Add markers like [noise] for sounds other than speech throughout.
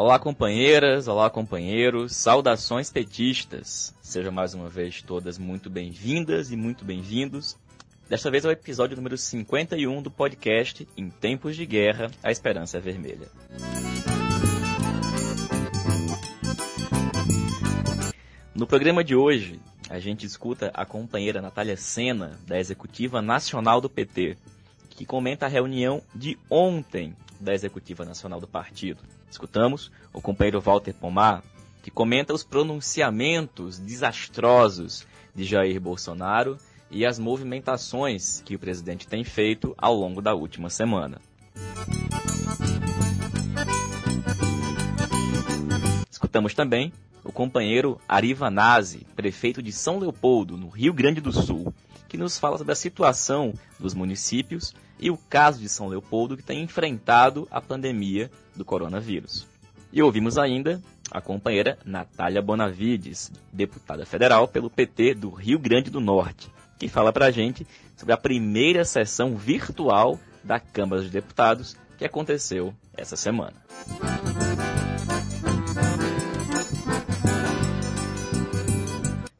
Olá, companheiras, olá, companheiros, saudações petistas. Sejam mais uma vez todas muito bem-vindas e muito bem-vindos. Desta vez é o episódio número 51 do podcast Em Tempos de Guerra, a Esperança é Vermelha. No programa de hoje, a gente escuta a companheira Natália Sena, da Executiva Nacional do PT, que comenta a reunião de ontem da Executiva Nacional do Partido. Escutamos o companheiro Walter Pomar, que comenta os pronunciamentos desastrosos de Jair Bolsonaro e as movimentações que o presidente tem feito ao longo da última semana. Escutamos também o companheiro Arivanazzi, prefeito de São Leopoldo, no Rio Grande do Sul, que nos fala sobre a situação dos municípios e o caso de São Leopoldo que tem enfrentado a pandemia do coronavírus. E ouvimos ainda a companheira Natália Bonavides, deputada federal pelo PT do Rio Grande do Norte, que fala para a gente sobre a primeira sessão virtual da Câmara dos Deputados que aconteceu essa semana.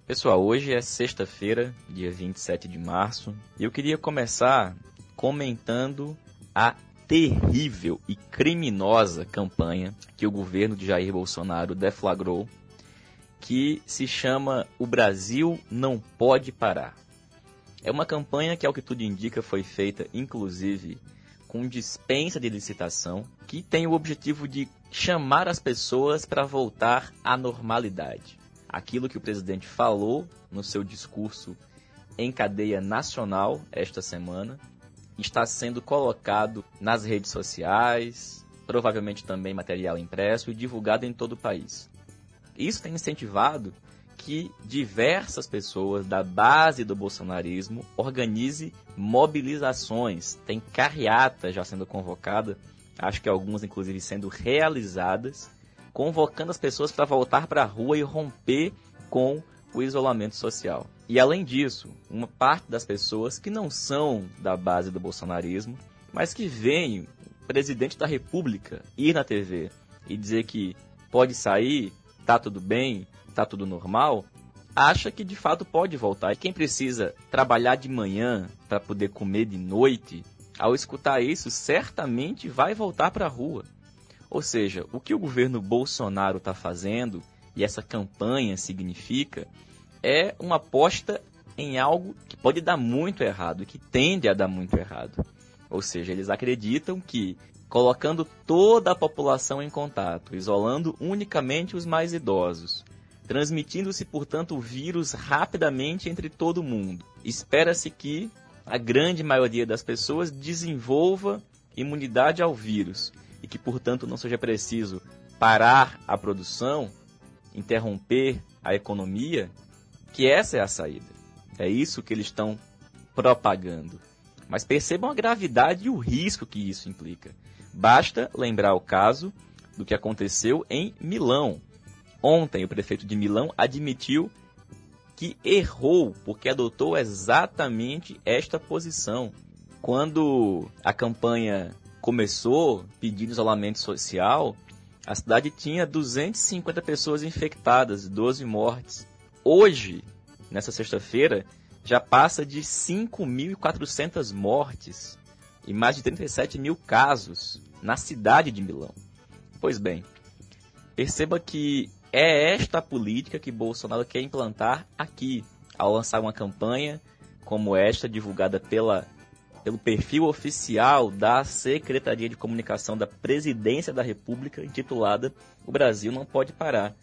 Pessoal, hoje é sexta-feira, dia 27 de março, e eu queria começar comentando a terrível e criminosa campanha que o governo de Jair Bolsonaro deflagrou, que se chama O Brasil Não Pode Parar. É uma campanha que, ao que tudo indica, foi feita inclusive com dispensa de licitação, que tem o objetivo de chamar as pessoas para voltar à normalidade aquilo que o presidente falou no seu discurso em cadeia nacional esta semana está sendo colocado nas redes sociais, provavelmente também material impresso e divulgado em todo o país. Isso tem incentivado que diversas pessoas da base do bolsonarismo organize mobilizações. Tem carreata já sendo convocada, acho que algumas inclusive sendo realizadas convocando as pessoas para voltar para a rua e romper com o isolamento social. E além disso, uma parte das pessoas que não são da base do bolsonarismo, mas que veem o presidente da República ir na TV e dizer que pode sair, tá tudo bem, tá tudo normal, acha que de fato pode voltar. E quem precisa trabalhar de manhã para poder comer de noite, ao escutar isso, certamente vai voltar para a rua. Ou seja, o que o governo Bolsonaro está fazendo e essa campanha significa é uma aposta em algo que pode dar muito errado, que tende a dar muito errado. Ou seja, eles acreditam que colocando toda a população em contato, isolando unicamente os mais idosos, transmitindo-se, portanto, o vírus rapidamente entre todo mundo, espera-se que a grande maioria das pessoas desenvolva imunidade ao vírus e que, portanto, não seja preciso parar a produção, interromper a economia, que essa é a saída. É isso que eles estão propagando. Mas percebam a gravidade e o risco que isso implica. Basta lembrar o caso do que aconteceu em Milão. Ontem, o prefeito de Milão admitiu que errou porque adotou exatamente esta posição. Quando a campanha começou pedindo isolamento social, a cidade tinha 250 pessoas infectadas, 12 mortes. Hoje, nessa sexta-feira, já passa de 5.400 mortes e mais de 37 mil casos na cidade de Milão. Pois bem, perceba que é esta política que Bolsonaro quer implantar aqui, ao lançar uma campanha como esta, divulgada pela pelo perfil oficial da Secretaria de Comunicação da Presidência da República, intitulada O Brasil Não Pode Parar.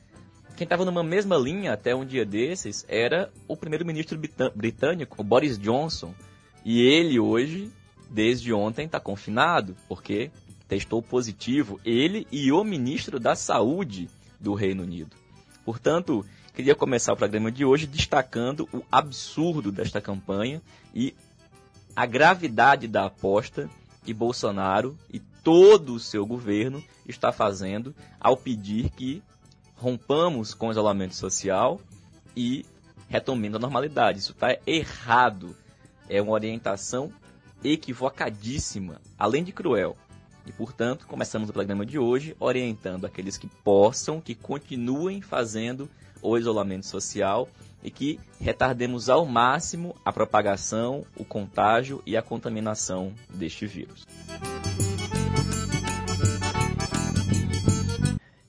Quem estava numa mesma linha até um dia desses era o primeiro-ministro britânico, Boris Johnson. E ele hoje, desde ontem, está confinado, porque testou positivo ele e o ministro da Saúde do Reino Unido. Portanto, queria começar o programa de hoje destacando o absurdo desta campanha e a gravidade da aposta que Bolsonaro e todo o seu governo está fazendo ao pedir que rompamos com o isolamento social e retomemos a normalidade. Isso está errado. É uma orientação equivocadíssima, além de cruel. E, portanto, começamos o programa de hoje orientando aqueles que possam, que continuem fazendo o isolamento social e que retardemos ao máximo a propagação, o contágio e a contaminação deste vírus.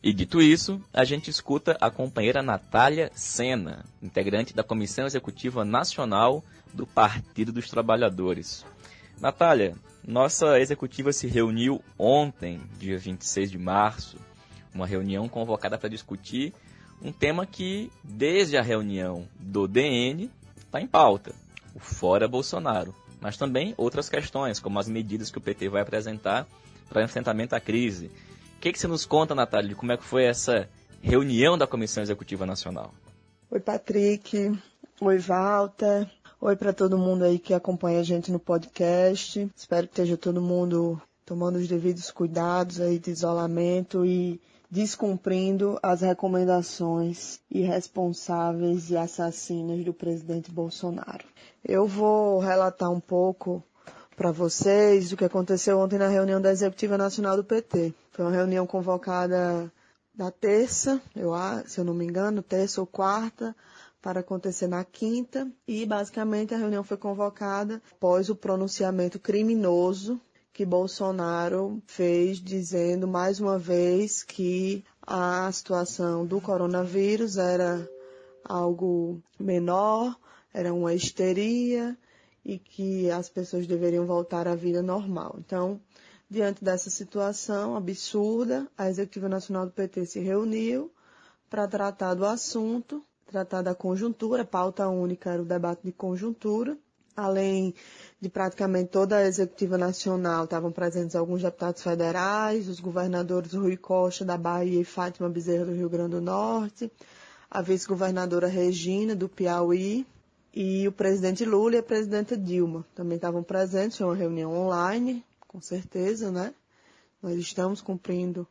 E dito isso, a gente escuta a companheira Natália Sena, integrante da Comissão Executiva Nacional do Partido dos Trabalhadores. Natália, nossa executiva se reuniu ontem, dia 26 de março, uma reunião convocada para discutir um tema que, desde a reunião do DN, está em pauta: o Fora Bolsonaro. Mas também outras questões, como as medidas que o PT vai apresentar para enfrentamento à crise. O que, que você nos conta, Natália, de como é que foi essa reunião da Comissão Executiva Nacional? Oi, Patrick. Oi, Walter. Oi para todo mundo aí que acompanha a gente no podcast. Espero que esteja todo mundo tomando os devidos cuidados aí de isolamento e descumprindo as recomendações irresponsáveis e assassinas do presidente Bolsonaro. Eu vou relatar um pouco para vocês do que aconteceu ontem na reunião da Executiva Nacional do PT. Foi uma reunião convocada da terça, eu, se eu não me engano, terça ou quarta, para acontecer na quinta e basicamente a reunião foi convocada após o pronunciamento criminoso que Bolsonaro fez dizendo mais uma vez que a situação do coronavírus era algo menor, era uma histeria e que as pessoas deveriam voltar à vida normal. Então, diante dessa situação absurda, a Executiva Nacional do PT se reuniu para tratar do assunto tratar da conjuntura, pauta única era o debate de conjuntura, além de praticamente toda a executiva nacional, estavam presentes alguns deputados federais, os governadores Rui Costa da Bahia e Fátima Bezerra do Rio Grande do Norte, a vice-governadora Regina do Piauí e o presidente Lula e a presidenta Dilma também estavam presentes, foi uma reunião online, com certeza, né? Nós estamos cumprindo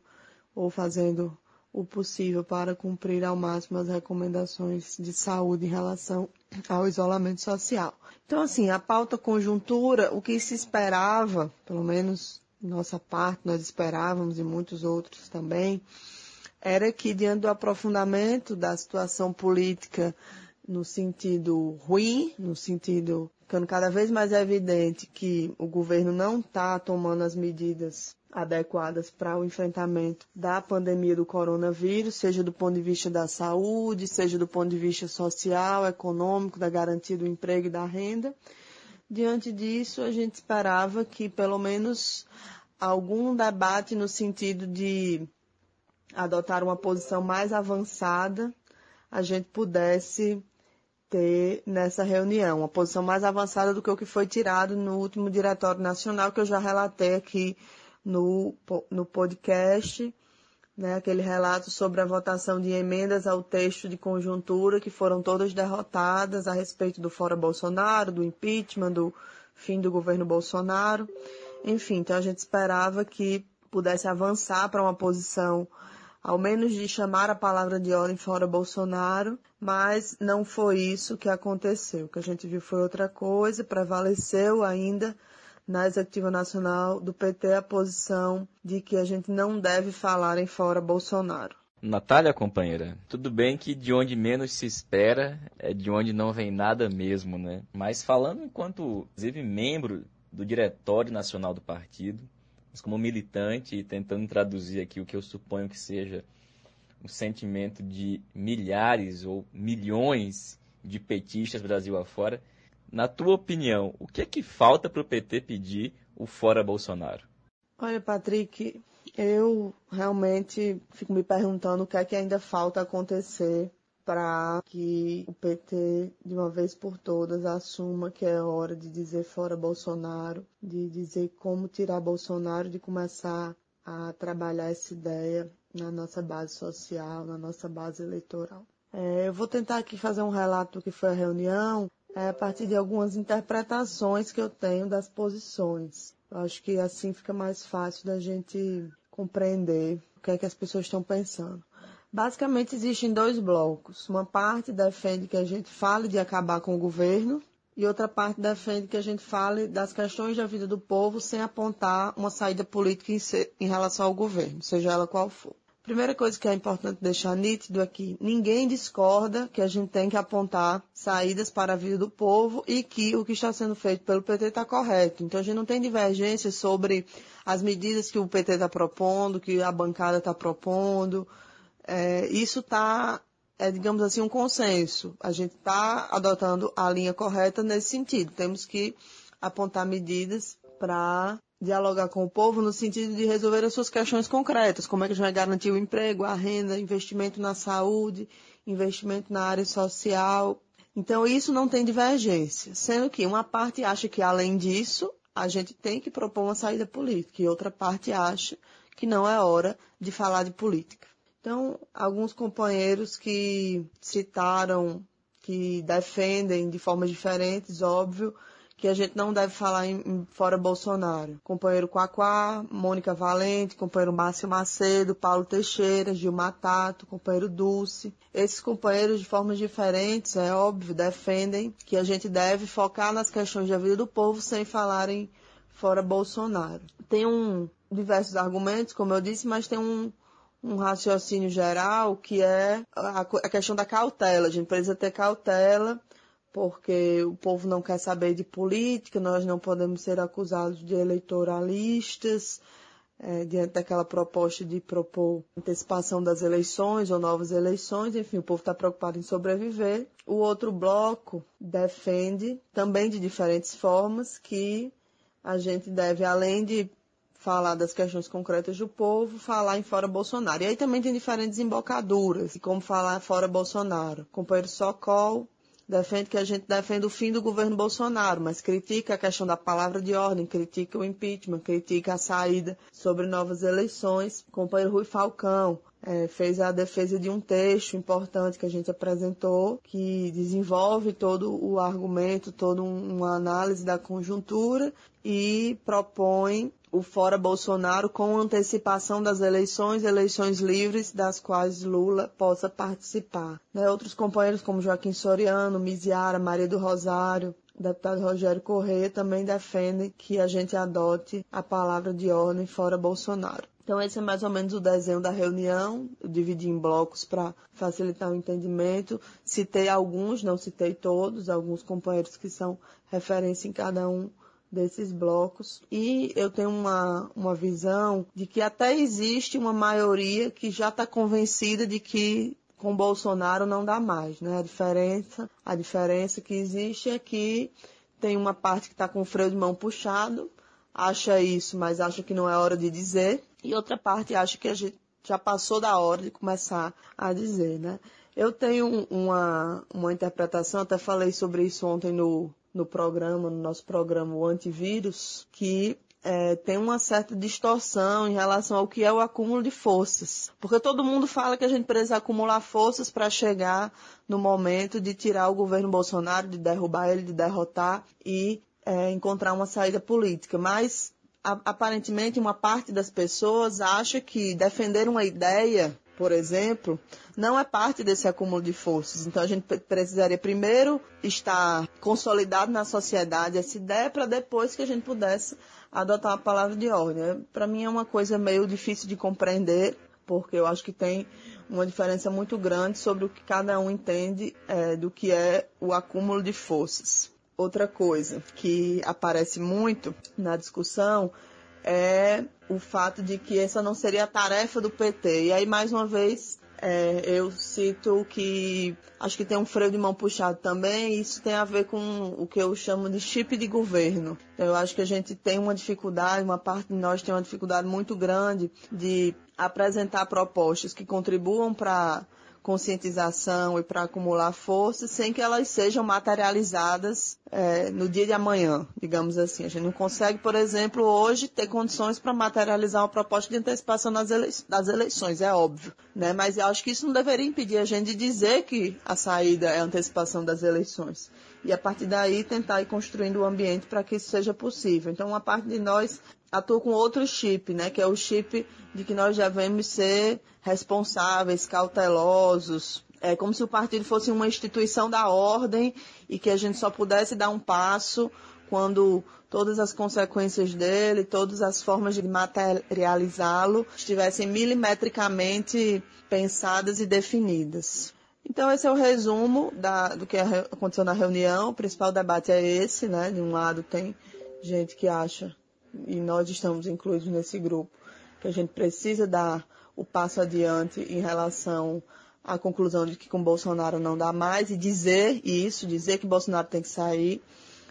ou fazendo o possível para cumprir ao máximo as recomendações de saúde em relação ao isolamento social. Então, assim, a pauta conjuntura, o que se esperava, pelo menos nossa parte, nós esperávamos e muitos outros também, era que diante do aprofundamento da situação política no sentido ruim, no sentido ficando cada vez mais evidente que o governo não está tomando as medidas adequadas para o enfrentamento da pandemia do coronavírus, seja do ponto de vista da saúde, seja do ponto de vista social, econômico, da garantia do emprego e da renda. Diante disso, a gente esperava que pelo menos algum debate no sentido de adotar uma posição mais avançada, a gente pudesse ter nessa reunião, uma posição mais avançada do que o que foi tirado no último Diretório Nacional, que eu já relatei aqui no, no podcast, né, aquele relato sobre a votação de emendas ao texto de conjuntura, que foram todas derrotadas a respeito do fora Bolsonaro, do impeachment, do fim do governo Bolsonaro. Enfim, então a gente esperava que pudesse avançar para uma posição, ao menos de chamar a palavra de ordem fora Bolsonaro, mas não foi isso que aconteceu. O que a gente viu foi outra coisa, prevaleceu ainda na executiva nacional do PT a posição de que a gente não deve falar em fora Bolsonaro. Natália, companheira, tudo bem que de onde menos se espera é de onde não vem nada mesmo, né? Mas falando enquanto, inclusive, membro do Diretório Nacional do Partido, mas como militante e tentando traduzir aqui o que eu suponho que seja o sentimento de milhares ou milhões de petistas Brasil afora, na tua opinião, o que é que falta para o PT pedir o fora Bolsonaro? Olha, Patrick, eu realmente fico me perguntando o que é que ainda falta acontecer para que o PT, de uma vez por todas, assuma que é hora de dizer fora Bolsonaro, de dizer como tirar Bolsonaro, de começar a trabalhar essa ideia na nossa base social, na nossa base eleitoral. É, eu vou tentar aqui fazer um relato do que foi a reunião é, a partir de algumas interpretações que eu tenho das posições. Eu acho que assim fica mais fácil da gente compreender o que é que as pessoas estão pensando. Basicamente existem dois blocos. Uma parte defende que a gente fale de acabar com o governo, e outra parte defende que a gente fale das questões da vida do povo sem apontar uma saída política em, em relação ao governo, seja ela qual for. Primeira coisa que é importante deixar nítido aqui, ninguém discorda que a gente tem que apontar saídas para a vida do povo e que o que está sendo feito pelo PT está correto. Então a gente não tem divergência sobre as medidas que o PT está propondo, que a bancada está propondo. É, isso está, é, digamos assim, um consenso. A gente está adotando a linha correta nesse sentido. Temos que apontar medidas para dialogar com o povo no sentido de resolver as suas questões concretas, como é que a gente vai garantir o emprego, a renda, investimento na saúde, investimento na área social. Então isso não tem divergência, sendo que uma parte acha que além disso, a gente tem que propor uma saída política e outra parte acha que não é hora de falar de política. Então, alguns companheiros que citaram que defendem de formas diferentes, óbvio, que a gente não deve falar em, em fora Bolsonaro. Companheiro Quaquá, Mônica Valente, companheiro Márcio Macedo, Paulo Teixeira, Gil Matato, companheiro Dulce. Esses companheiros, de formas diferentes, é óbvio, defendem que a gente deve focar nas questões da vida do povo sem falarem fora Bolsonaro. Tem um, diversos argumentos, como eu disse, mas tem um, um raciocínio geral que é a, a questão da cautela. A gente precisa ter cautela porque o povo não quer saber de política, nós não podemos ser acusados de eleitoralistas, é, diante daquela proposta de propor antecipação das eleições ou novas eleições, enfim, o povo está preocupado em sobreviver. O outro bloco defende, também de diferentes formas, que a gente deve, além de falar das questões concretas do povo, falar em fora Bolsonaro. E aí também tem diferentes embocaduras, como falar fora Bolsonaro. companheiro Socol defende que a gente defende o fim do governo Bolsonaro, mas critica a questão da palavra de ordem, critica o impeachment, critica a saída sobre novas eleições. O companheiro Rui Falcão é, fez a defesa de um texto importante que a gente apresentou, que desenvolve todo o argumento, toda uma análise da conjuntura e propõe o fora Bolsonaro com antecipação das eleições, eleições livres das quais Lula possa participar. Né? Outros companheiros como Joaquim Soriano, Miziara, Maria do Rosário, deputado Rogério Corrêa também defendem que a gente adote a palavra de ordem fora Bolsonaro. Então esse é mais ou menos o desenho da reunião, eu dividi em blocos para facilitar o entendimento. Citei alguns, não citei todos, alguns companheiros que são referência em cada um desses blocos. E eu tenho uma, uma visão de que até existe uma maioria que já está convencida de que com Bolsonaro não dá mais, né? A diferença, a diferença que existe é que tem uma parte que está com o freio de mão puxado, acha isso, mas acha que não é hora de dizer, e outra parte acha que a gente já passou da hora de começar a dizer, né? Eu tenho uma, uma interpretação, até falei sobre isso ontem no, no programa, no nosso programa, o antivírus, que é, tem uma certa distorção em relação ao que é o acúmulo de forças. Porque todo mundo fala que a gente precisa acumular forças para chegar no momento de tirar o governo Bolsonaro, de derrubar ele, de derrotar e é, encontrar uma saída política. Mas aparentemente uma parte das pessoas acha que defender uma ideia por exemplo, não é parte desse acúmulo de forças. Então a gente precisaria primeiro estar consolidado na sociedade essa ideia para depois que a gente pudesse adotar a palavra de ordem. Para mim é uma coisa meio difícil de compreender, porque eu acho que tem uma diferença muito grande sobre o que cada um entende é, do que é o acúmulo de forças. Outra coisa que aparece muito na discussão é o fato de que essa não seria a tarefa do PT. E aí, mais uma vez, é, eu cito que acho que tem um freio de mão puxado também, e isso tem a ver com o que eu chamo de chip de governo. Eu acho que a gente tem uma dificuldade, uma parte de nós tem uma dificuldade muito grande de apresentar propostas que contribuam para conscientização e para acumular força sem que elas sejam materializadas é, no dia de amanhã, digamos assim. A gente não consegue, por exemplo, hoje ter condições para materializar uma proposta de antecipação ele das eleições, é óbvio. Né? Mas eu acho que isso não deveria impedir a gente de dizer que a saída é a antecipação das eleições. E a partir daí tentar ir construindo o ambiente para que isso seja possível. Então, uma parte de nós atua com outro chip, né? Que é o chip de que nós devemos ser responsáveis, cautelosos, É como se o partido fosse uma instituição da ordem e que a gente só pudesse dar um passo quando todas as consequências dele, todas as formas de materializá-lo estivessem milimetricamente pensadas e definidas. Então esse é o resumo da, do que aconteceu na reunião. O principal debate é esse, né? De um lado tem gente que acha, e nós estamos incluídos nesse grupo, que a gente precisa dar o passo adiante em relação à conclusão de que com Bolsonaro não dá mais e dizer isso, dizer que Bolsonaro tem que sair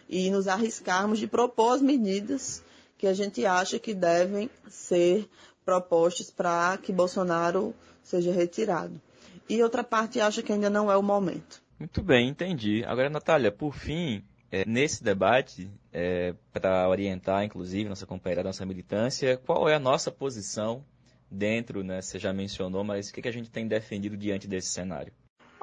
e nos arriscarmos de propor as medidas que a gente acha que devem ser propostas para que Bolsonaro seja retirado. E outra parte acha que ainda não é o momento. Muito bem, entendi. Agora, Natália, por fim, é, nesse debate, é, para orientar, inclusive, nossa companheira, nossa militância, qual é a nossa posição dentro, né, você já mencionou, mas o que, que a gente tem defendido diante desse cenário?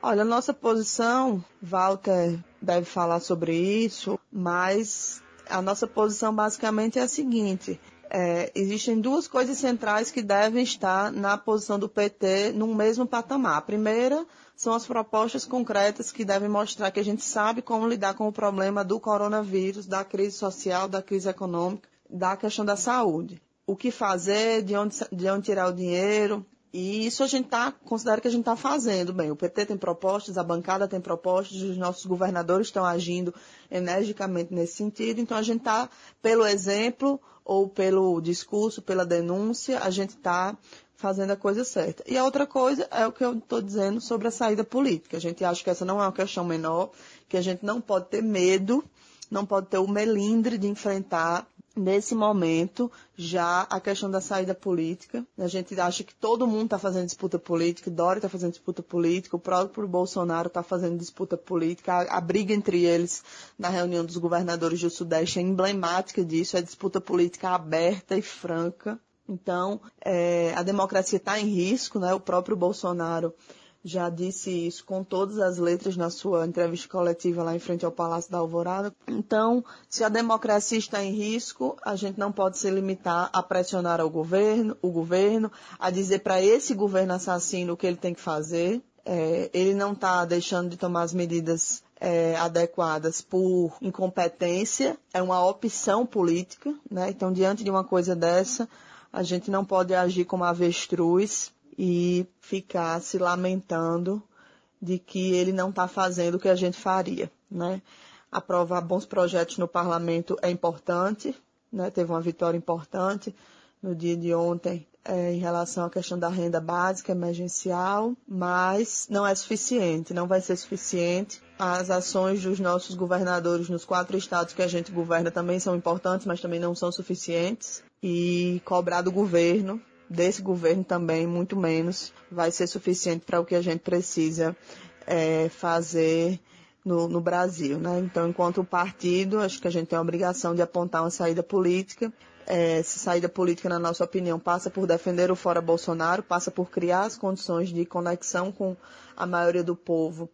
Olha, a nossa posição, Walter deve falar sobre isso, mas a nossa posição basicamente é a seguinte: é, existem duas coisas centrais que devem estar na posição do PT no mesmo patamar. A primeira são as propostas concretas que devem mostrar que a gente sabe como lidar com o problema do coronavírus, da crise social, da crise econômica, da questão da saúde. O que fazer, de onde, de onde tirar o dinheiro, e isso a gente tá, considera que a gente está fazendo bem. O PT tem propostas, a bancada tem propostas, os nossos governadores estão agindo energicamente nesse sentido. Então a gente está, pelo exemplo ou pelo discurso, pela denúncia, a gente está fazendo a coisa certa. E a outra coisa é o que eu estou dizendo sobre a saída política. A gente acha que essa não é uma questão menor, que a gente não pode ter medo, não pode ter o melindre de enfrentar nesse momento, já a questão da saída política. A gente acha que todo mundo está fazendo disputa política, Dória está fazendo disputa política, o próprio Bolsonaro está fazendo disputa política. A, a, briga entre eles na reunião dos governadores do Sudeste é emblemática disso, é disputa política aberta e franca. Então, é, a democracia está em risco, né? O próprio Bolsonaro já disse isso com todas as letras na sua entrevista coletiva lá em frente ao Palácio da Alvorada. Então, se a democracia está em risco, a gente não pode se limitar a pressionar o governo, o governo, a dizer para esse governo assassino o que ele tem que fazer. É, ele não está deixando de tomar as medidas é, adequadas por incompetência, é uma opção política, né? Então, diante de uma coisa dessa, a gente não pode agir como avestruz e ficar se lamentando de que ele não está fazendo o que a gente faria, né? Aprovar bons projetos no parlamento é importante, né? Teve uma vitória importante no dia de ontem é, em relação à questão da renda básica emergencial, mas não é suficiente, não vai ser suficiente. As ações dos nossos governadores nos quatro estados que a gente governa também são importantes, mas também não são suficientes. E cobrar do governo desse governo também, muito menos, vai ser suficiente para o que a gente precisa é, fazer no, no, Brasil. Né? Então, enquanto partido, acho que a gente tem a obrigação de apontar uma saída política. É, essa saída política, na nossa opinião, passa por defender o fora Bolsonaro, passa por criar as condições de conexão com a maioria do povo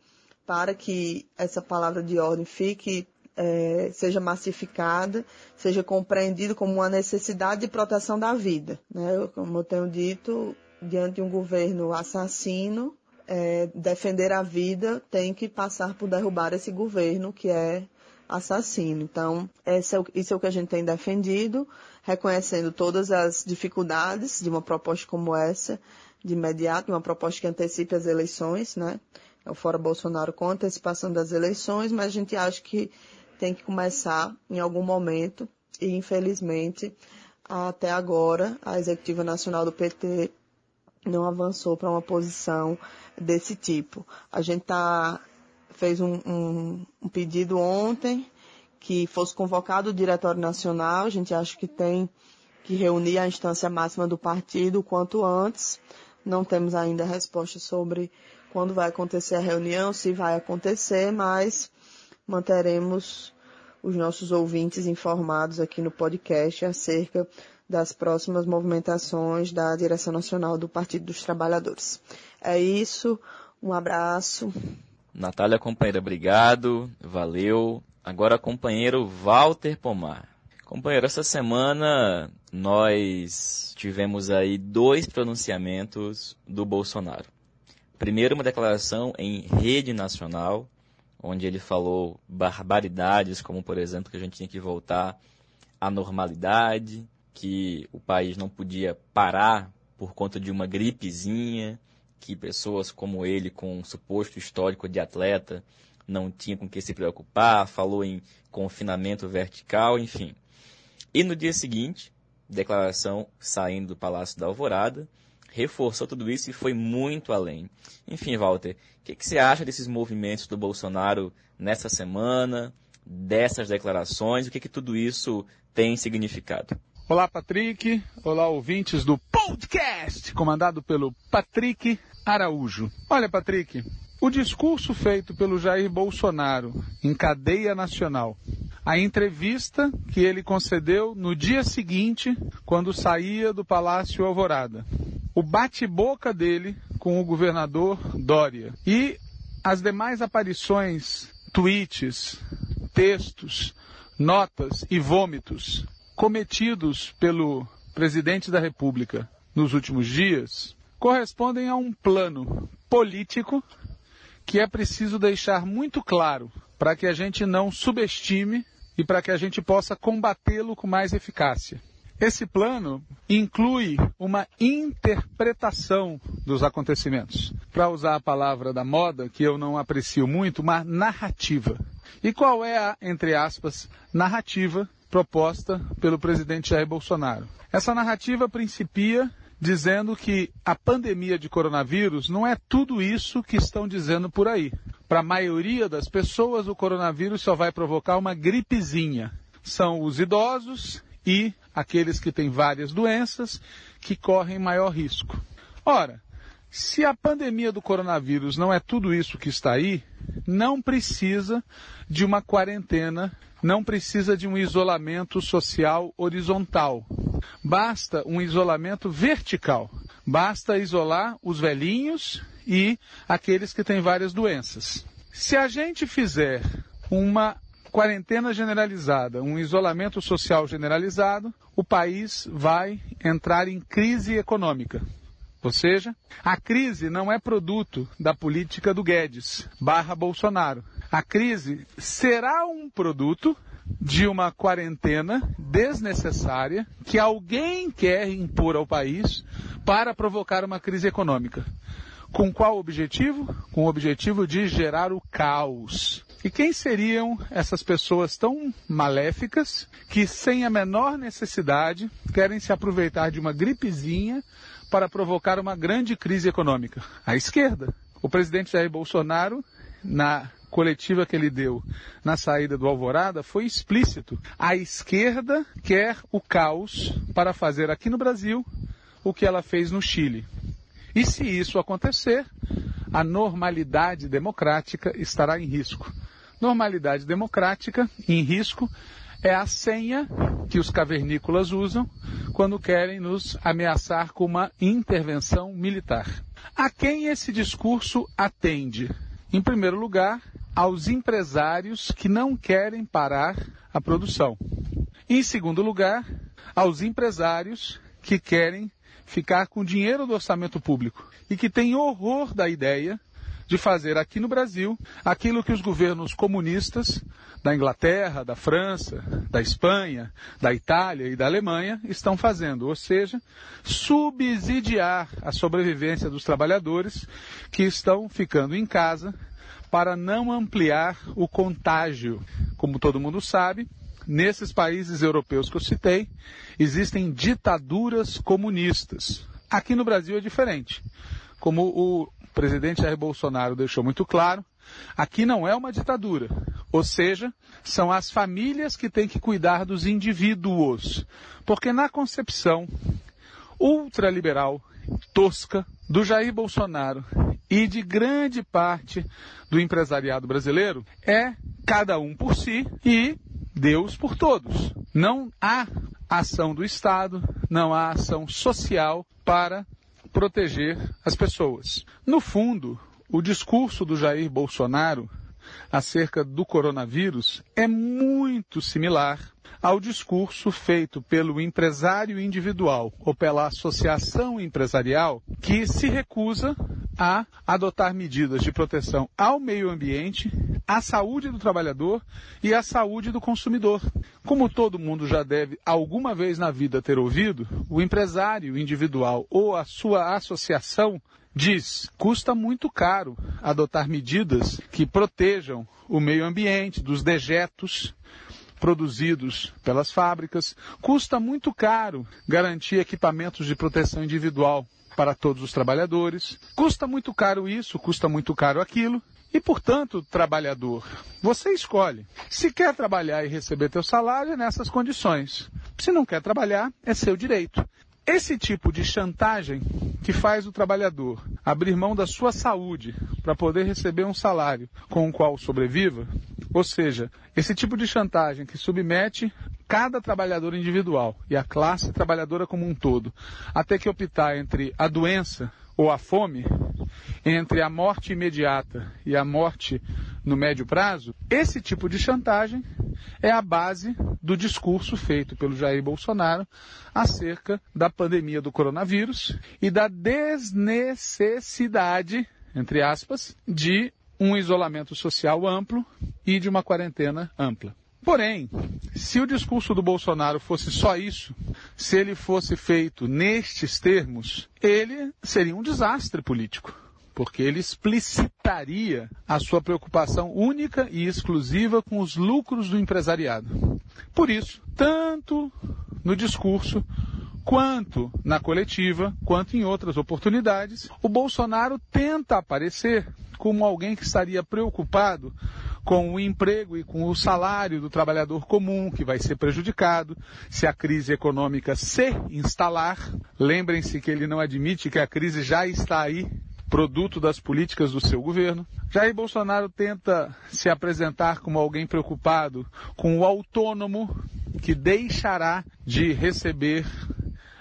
para que essa palavra de ordem fique é, seja massificada, seja compreendido como uma necessidade de proteção da vida. Né? Como eu tenho dito, diante de um governo assassino, é, defender a vida tem que passar por derrubar esse governo que é assassino. Então, é, isso é o que a gente tem defendido, reconhecendo todas as dificuldades de uma proposta como essa, de imediato, uma proposta que antecipe as eleições, né? É o Fora Bolsonaro com antecipação das eleições, mas a gente acha que tem que começar em algum momento e infelizmente até agora a executiva nacional do PT não avançou para uma posição desse tipo. A gente tá, fez um, um, um pedido ontem que fosse convocado o Diretório Nacional. A gente acha que tem que reunir a instância máxima do partido o quanto antes. Não temos ainda resposta sobre quando vai acontecer a reunião, se vai acontecer, mas manteremos os nossos ouvintes informados aqui no podcast acerca das próximas movimentações da direção nacional do Partido dos Trabalhadores. É isso, um abraço. Natália, companheira, obrigado, valeu. Agora, companheiro Walter Pomar. Companheiro, essa semana nós tivemos aí dois pronunciamentos do Bolsonaro. Primeiro, uma declaração em rede nacional, onde ele falou barbaridades, como, por exemplo, que a gente tinha que voltar à normalidade, que o país não podia parar por conta de uma gripezinha, que pessoas como ele, com um suposto histórico de atleta, não tinham com que se preocupar, falou em confinamento vertical, enfim. E no dia seguinte, declaração saindo do Palácio da Alvorada, reforçou tudo isso e foi muito além. Enfim, Walter, o que, que, você acha desses movimentos do Bolsonaro nessa semana, dessas declarações, o que, que tudo isso tem significado? Olá, Patrick. Olá, ouvintes do podcast, comandado pelo Patrick Araújo. Olha, Patrick, o discurso feito pelo Jair Bolsonaro em cadeia nacional, a entrevista que ele concedeu no dia seguinte, quando saía do Palácio Alvorada, o bate-boca dele com o governador Dória e as demais aparições, tweets, textos, notas e vômitos cometidos pelo presidente da República nos últimos dias correspondem a um plano político que é preciso deixar muito claro para que a gente não subestime e para que a gente possa combatê-lo com mais eficácia. Esse plano inclui uma interpretação dos acontecimentos. Para usar a palavra da moda, que eu não aprecio muito, uma narrativa. E qual é a, entre aspas, narrativa proposta pelo presidente Jair Bolsonaro? Essa narrativa principia dizendo que a pandemia de coronavírus não é tudo isso que estão dizendo por aí. Para a maioria das pessoas, o coronavírus só vai provocar uma gripezinha. São os idosos e aqueles que têm várias doenças que correm maior risco. Ora, se a pandemia do coronavírus não é tudo isso que está aí, não precisa de uma quarentena, não precisa de um isolamento social horizontal. Basta um isolamento vertical. Basta isolar os velhinhos e aqueles que têm várias doenças. Se a gente fizer uma quarentena generalizada, um isolamento social generalizado, o país vai entrar em crise econômica. Ou seja, a crise não é produto da política do Guedes barra Bolsonaro. A crise será um produto de uma quarentena desnecessária que alguém quer impor ao país para provocar uma crise econômica. Com qual objetivo? Com o objetivo de gerar o caos. E quem seriam essas pessoas tão maléficas que, sem a menor necessidade, querem se aproveitar de uma gripezinha para provocar uma grande crise econômica? A esquerda. O presidente Jair Bolsonaro, na coletiva que ele deu na saída do Alvorada, foi explícito. A esquerda quer o caos para fazer aqui no Brasil o que ela fez no Chile. E se isso acontecer, a normalidade democrática estará em risco. Normalidade democrática em risco é a senha que os cavernícolas usam quando querem nos ameaçar com uma intervenção militar. A quem esse discurso atende? Em primeiro lugar, aos empresários que não querem parar a produção. Em segundo lugar, aos empresários que querem ficar com dinheiro do orçamento público e que têm horror da ideia de fazer aqui no Brasil aquilo que os governos comunistas da Inglaterra, da França, da Espanha, da Itália e da Alemanha estão fazendo, ou seja, subsidiar a sobrevivência dos trabalhadores que estão ficando em casa para não ampliar o contágio. Como todo mundo sabe, nesses países europeus que eu citei, existem ditaduras comunistas. Aqui no Brasil é diferente. Como o presidente Jair Bolsonaro deixou muito claro, aqui não é uma ditadura. Ou seja, são as famílias que têm que cuidar dos indivíduos. Porque na concepção ultraliberal, tosca, do Jair Bolsonaro e de grande parte do empresariado brasileiro, é cada um por si e Deus por todos. Não há ação do Estado, não há ação social para proteger as pessoas. No fundo, o discurso do Jair Bolsonaro acerca do coronavírus é muito similar ao discurso feito pelo empresário individual ou pela associação empresarial que se recusa a adotar medidas de proteção ao meio ambiente, à saúde do trabalhador e à saúde do consumidor. Como todo mundo já deve alguma vez na vida ter ouvido, o empresário individual ou a sua associação diz: custa muito caro adotar medidas que protejam o meio ambiente dos dejetos produzidos pelas fábricas, custa muito caro garantir equipamentos de proteção individual para todos os trabalhadores, custa muito caro isso, custa muito caro aquilo, e, portanto, trabalhador, você escolhe. Se quer trabalhar e receber teu salário, é nessas condições. Se não quer trabalhar, é seu direito. Esse tipo de chantagem que faz o trabalhador abrir mão da sua saúde para poder receber um salário com o qual sobreviva, ou seja, esse tipo de chantagem que submete cada trabalhador individual e a classe trabalhadora como um todo a ter que optar entre a doença ou a fome, entre a morte imediata e a morte no médio prazo, esse tipo de chantagem é a base do discurso feito pelo Jair Bolsonaro acerca da pandemia do coronavírus e da desnecessidade, entre aspas, de um isolamento social amplo e de uma quarentena ampla. Porém, se o discurso do Bolsonaro fosse só isso, se ele fosse feito nestes termos, ele seria um desastre político porque ele explicitaria a sua preocupação única e exclusiva com os lucros do empresariado. Por isso, tanto no discurso quanto na coletiva, quanto em outras oportunidades, o Bolsonaro tenta aparecer como alguém que estaria preocupado com o emprego e com o salário do trabalhador comum que vai ser prejudicado se a crise econômica se instalar. Lembrem-se que ele não admite que a crise já está aí produto das políticas do seu governo. Jair Bolsonaro tenta se apresentar como alguém preocupado com o autônomo que deixará de receber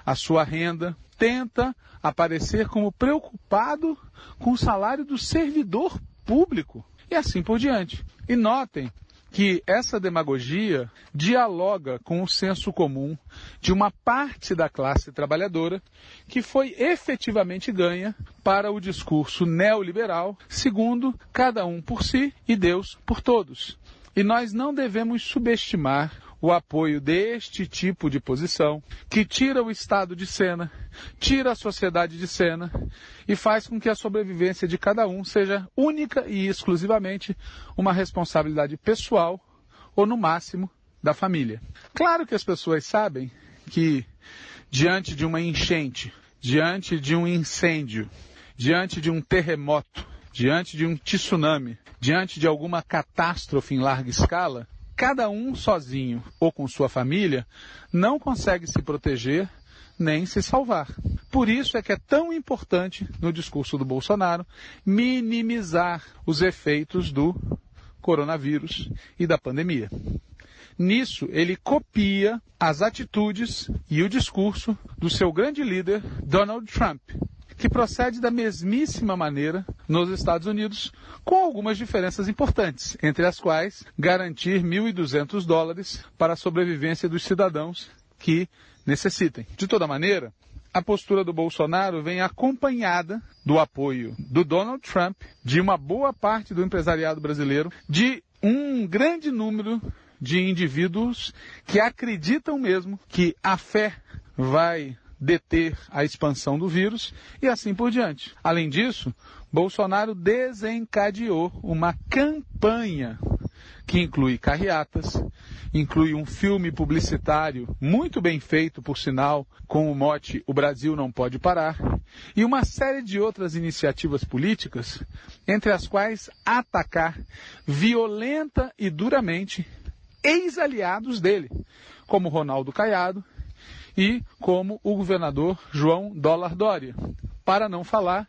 a sua renda, tenta aparecer como preocupado com o salário do servidor público e assim por diante. E notem que essa demagogia dialoga com o senso comum de uma parte da classe trabalhadora que foi efetivamente ganha para o discurso neoliberal, segundo cada um por si e Deus por todos. E nós não devemos subestimar o apoio deste tipo de posição, que tira o Estado de cena, tira a sociedade de cena e faz com que a sobrevivência de cada um seja única e exclusivamente uma responsabilidade pessoal ou, no máximo, da família. Claro que as pessoas sabem que, diante de uma enchente, diante de um incêndio, diante de um terremoto, diante de um tsunami, diante de alguma catástrofe em larga escala, cada um sozinho ou com sua família não consegue se proteger nem se salvar. Por isso é que é tão importante no discurso do Bolsonaro minimizar os efeitos do coronavírus e da pandemia. Nisso, ele copia as atitudes e o discurso do seu grande líder, Donald Trump, que procede da mesmíssima maneira nos Estados Unidos, com algumas diferenças importantes, entre as quais garantir 1.200 dólares para a sobrevivência dos cidadãos que necessitem. De toda maneira, a postura do Bolsonaro vem acompanhada do apoio do Donald Trump, de uma boa parte do empresariado brasileiro, de um grande número de indivíduos que acreditam mesmo que a fé vai deter a expansão do vírus e assim por diante. Além disso, Bolsonaro desencadeou uma campanha que inclui carreatas, inclui um filme publicitário muito bem feito, por sinal, com o mote O Brasil não pode parar, e uma série de outras iniciativas políticas, entre as quais atacar violenta e duramente ex-aliados dele, como Ronaldo Caiado, e como o governador João Dólar Dória, para não falar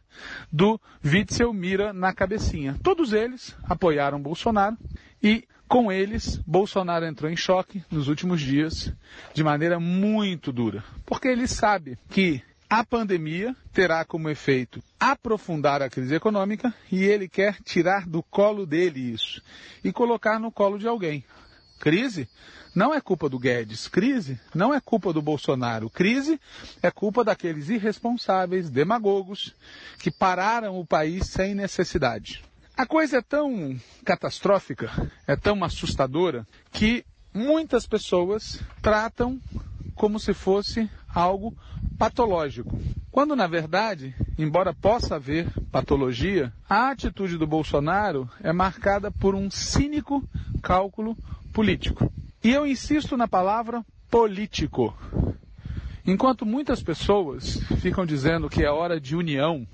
do Witzel Mira na cabecinha. Todos eles apoiaram Bolsonaro e com eles, Bolsonaro entrou em choque nos últimos dias de maneira muito dura, porque ele sabe que a pandemia terá como efeito aprofundar a crise econômica e ele quer tirar do colo dele isso e colocar no colo de alguém. Crise não é culpa do Guedes, crise não é culpa do Bolsonaro, crise é culpa daqueles irresponsáveis, demagogos, que pararam o país sem necessidade. A coisa é tão catastrófica, é tão assustadora, que muitas pessoas tratam como se fosse algo patológico. Quando, na verdade, embora possa haver patologia, a atitude do Bolsonaro é marcada por um cínico cálculo político. E eu insisto na palavra político. Enquanto muitas pessoas ficam dizendo que é hora de união,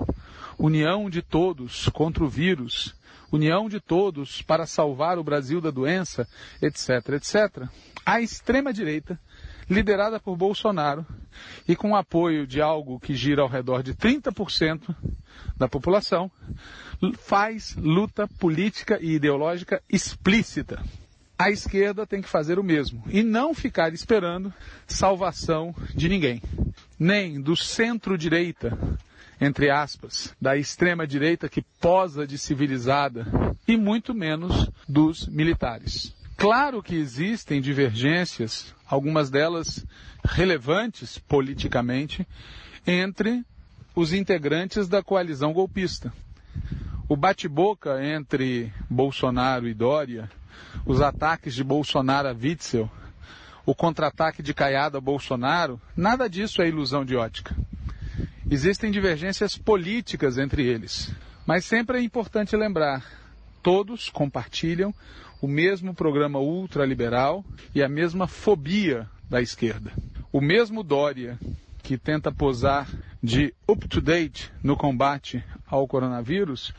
união de todos contra o vírus, união de todos para salvar o Brasil da doença, etc., etc., a extrema-direita, liderada por Bolsonaro e com apoio de algo que gira ao redor de 30% da população, faz luta política e ideológica explícita a esquerda tem que fazer o mesmo e não ficar esperando salvação de ninguém, nem do centro-direita, entre aspas, da extrema-direita que posa de civilizada e muito menos dos militares. Claro que existem divergências, algumas delas relevantes politicamente, entre os integrantes da coalizão golpista. O bate-boca entre Bolsonaro e Dória os ataques de Bolsonaro a Witzel, o contra-ataque de Caiado a Bolsonaro, nada disso é ilusão de ótica. Existem divergências políticas entre eles, mas sempre é importante lembrar: todos compartilham o mesmo programa ultraliberal e a mesma fobia da esquerda. O mesmo Dória que tenta posar de up-to-date no combate ao coronavírus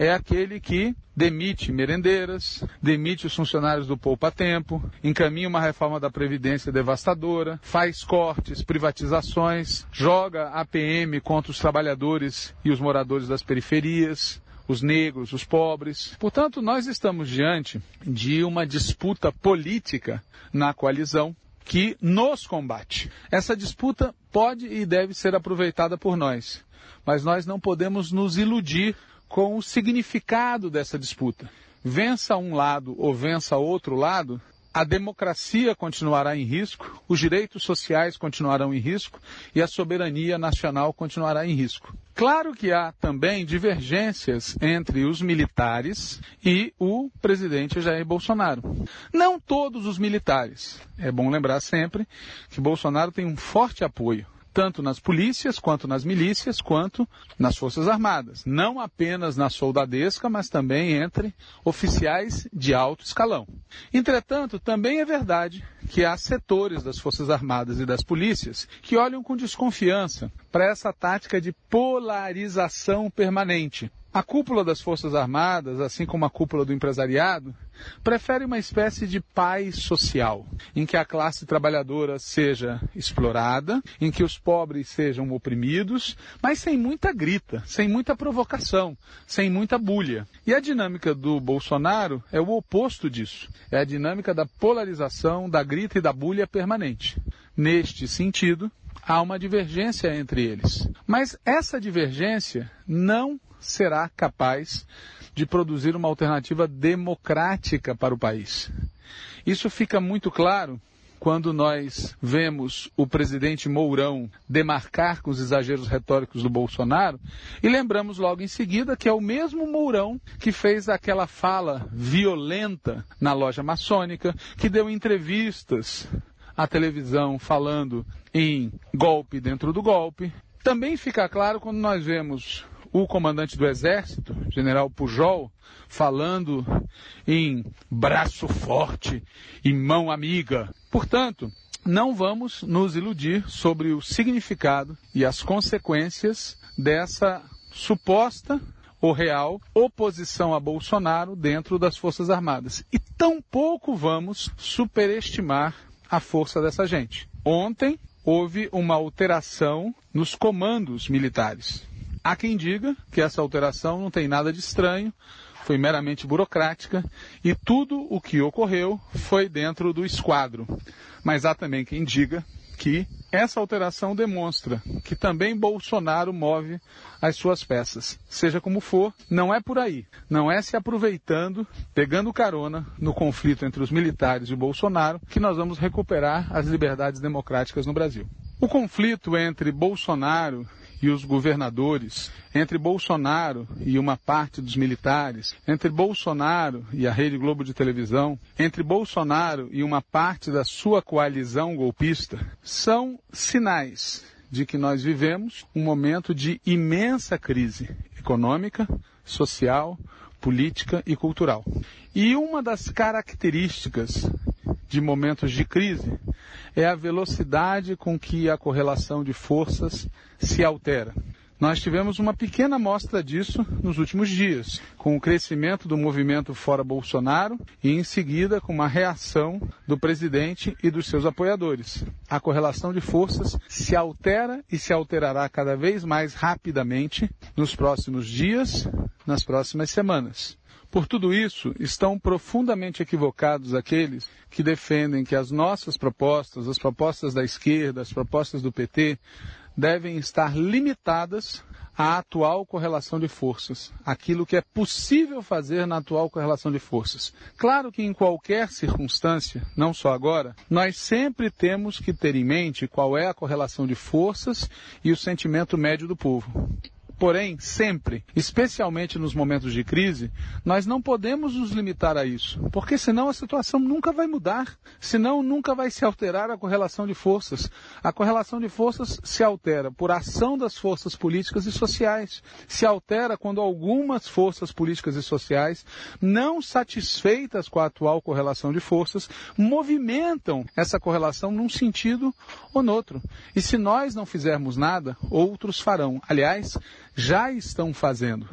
é aquele que demite merendeiras, demite os funcionários do Poupa Tempo, encaminha uma reforma da Previdência devastadora, faz cortes, privatizações, joga a PM contra os trabalhadores e os moradores das periferias, os negros, os pobres. Portanto, nós estamos diante de uma disputa política na coalizão que nos combate. Essa disputa pode e deve ser aproveitada por nós, mas nós não podemos nos iludir com o significado dessa disputa. Vença um lado ou vença outro lado, a democracia continuará em risco, os direitos sociais continuarão em risco e a soberania nacional continuará em risco. Claro que há também divergências entre os militares e o presidente Jair Bolsonaro. Não todos os militares. É bom lembrar sempre que Bolsonaro tem um forte apoio tanto nas polícias, quanto nas milícias, quanto nas Forças Armadas. Não apenas na soldadesca, mas também entre oficiais de alto escalão. Entretanto, também é verdade que há setores das Forças Armadas e das polícias que olham com desconfiança para essa tática de polarização permanente. A cúpula das Forças Armadas, assim como a cúpula do empresariado, prefere uma espécie de paz social, em que a classe trabalhadora seja explorada, em que os pobres sejam oprimidos, mas sem muita grita, sem muita provocação, sem muita bulha. E a dinâmica do Bolsonaro é o oposto disso. É a dinâmica da polarização, da grita e da bulha permanente. Neste sentido, há uma divergência entre eles. Mas essa divergência não será capaz de produzir uma alternativa democrática para o país. Isso fica muito claro quando nós vemos o presidente Mourão demarcar com os exageros retóricos do Bolsonaro e lembramos logo em seguida que é o mesmo Mourão que fez aquela fala violenta na loja maçônica, que deu entrevistas à televisão falando em golpe dentro do golpe. Também fica claro quando nós vemos o comandante do Exército, general Pujol, falando em braço forte e mão amiga. Portanto, não vamos nos iludir sobre o significado e as consequências dessa suposta ou real oposição a Bolsonaro dentro das Forças Armadas. E tampouco vamos superestimar a força dessa gente. Ontem houve uma alteração nos comandos militares. Há quem diga que essa alteração não tem nada de estranho, foi meramente burocrática e tudo o que ocorreu foi dentro do esquadro. Mas há também quem diga que essa alteração demonstra que também Bolsonaro move as suas peças. Seja como for, não é por aí. Não é se aproveitando, pegando carona no conflito entre os militares e Bolsonaro, que nós vamos recuperar as liberdades democráticas no Brasil. O conflito entre Bolsonaro e os governadores, entre Bolsonaro e uma parte dos militares, entre Bolsonaro e a Rede Globo de televisão, entre Bolsonaro e uma parte da sua coalizão golpista, são sinais de que nós vivemos um momento de imensa crise econômica, social, política e cultural. E uma das características de momentos de crise é a velocidade com que a correlação de forças se altera. Nós tivemos uma pequena amostra disso nos últimos dias, com o crescimento do movimento Fora Bolsonaro e, em seguida, com uma reação do presidente e dos seus apoiadores. A correlação de forças se altera e se alterará cada vez mais rapidamente nos próximos dias, nas próximas semanas. Por tudo isso, estão profundamente equivocados aqueles que defendem que as nossas propostas, as propostas da esquerda, as propostas do PT, devem estar limitadas à atual correlação de forças, aquilo que é possível fazer na atual correlação de forças. Claro que em qualquer circunstância, não só agora, nós sempre temos que ter em mente qual é a correlação de forças e o sentimento médio do povo. Porém, sempre, especialmente nos momentos de crise, nós não podemos nos limitar a isso, porque senão a situação nunca vai mudar, senão nunca vai se alterar a correlação de forças. A correlação de forças se altera por ação das forças políticas e sociais. Se altera quando algumas forças políticas e sociais, não satisfeitas com a atual correlação de forças, movimentam essa correlação num sentido ou no outro. E se nós não fizermos nada, outros farão. Aliás, já estão fazendo.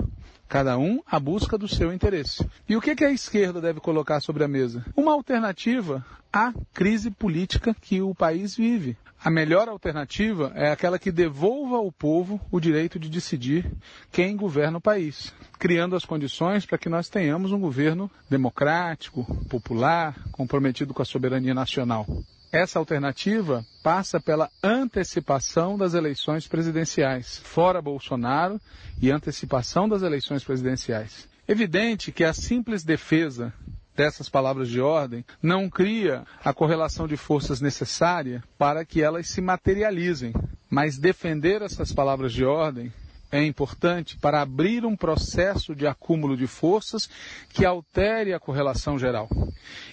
Cada um à busca do seu interesse. E o que, que a esquerda deve colocar sobre a mesa? Uma alternativa à crise política que o país vive. A melhor alternativa é aquela que devolva ao povo o direito de decidir quem governa o país, criando as condições para que nós tenhamos um governo democrático, popular, comprometido com a soberania nacional. Essa alternativa passa pela antecipação das eleições presidenciais, fora Bolsonaro e antecipação das eleições presidenciais. Evidente que a simples defesa dessas palavras de ordem não cria a correlação de forças necessária para que elas se materializem. Mas defender essas palavras de ordem é importante para abrir um processo de acúmulo de forças que altere a correlação geral.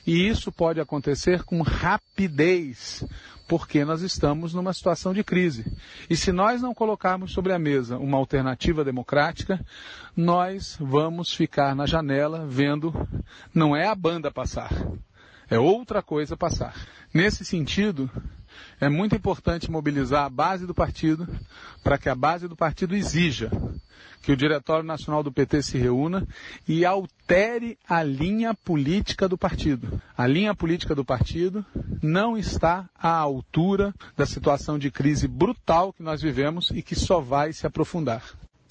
E isso pode acontecer com rapidez, porque nós estamos numa situação de crise. E se nós não colocarmos sobre a mesa uma alternativa democrática, nós vamos ficar na janela vendo, não é a banda passar, é outra coisa passar. Nesse sentido, é muito importante mobilizar a base do partido para que a base do partido exija que o Diretório Nacional do PT se reúna e altere a linha política do partido. A linha política do partido não está à altura da situação de crise brutal que nós vivemos e que só vai se aprofundar.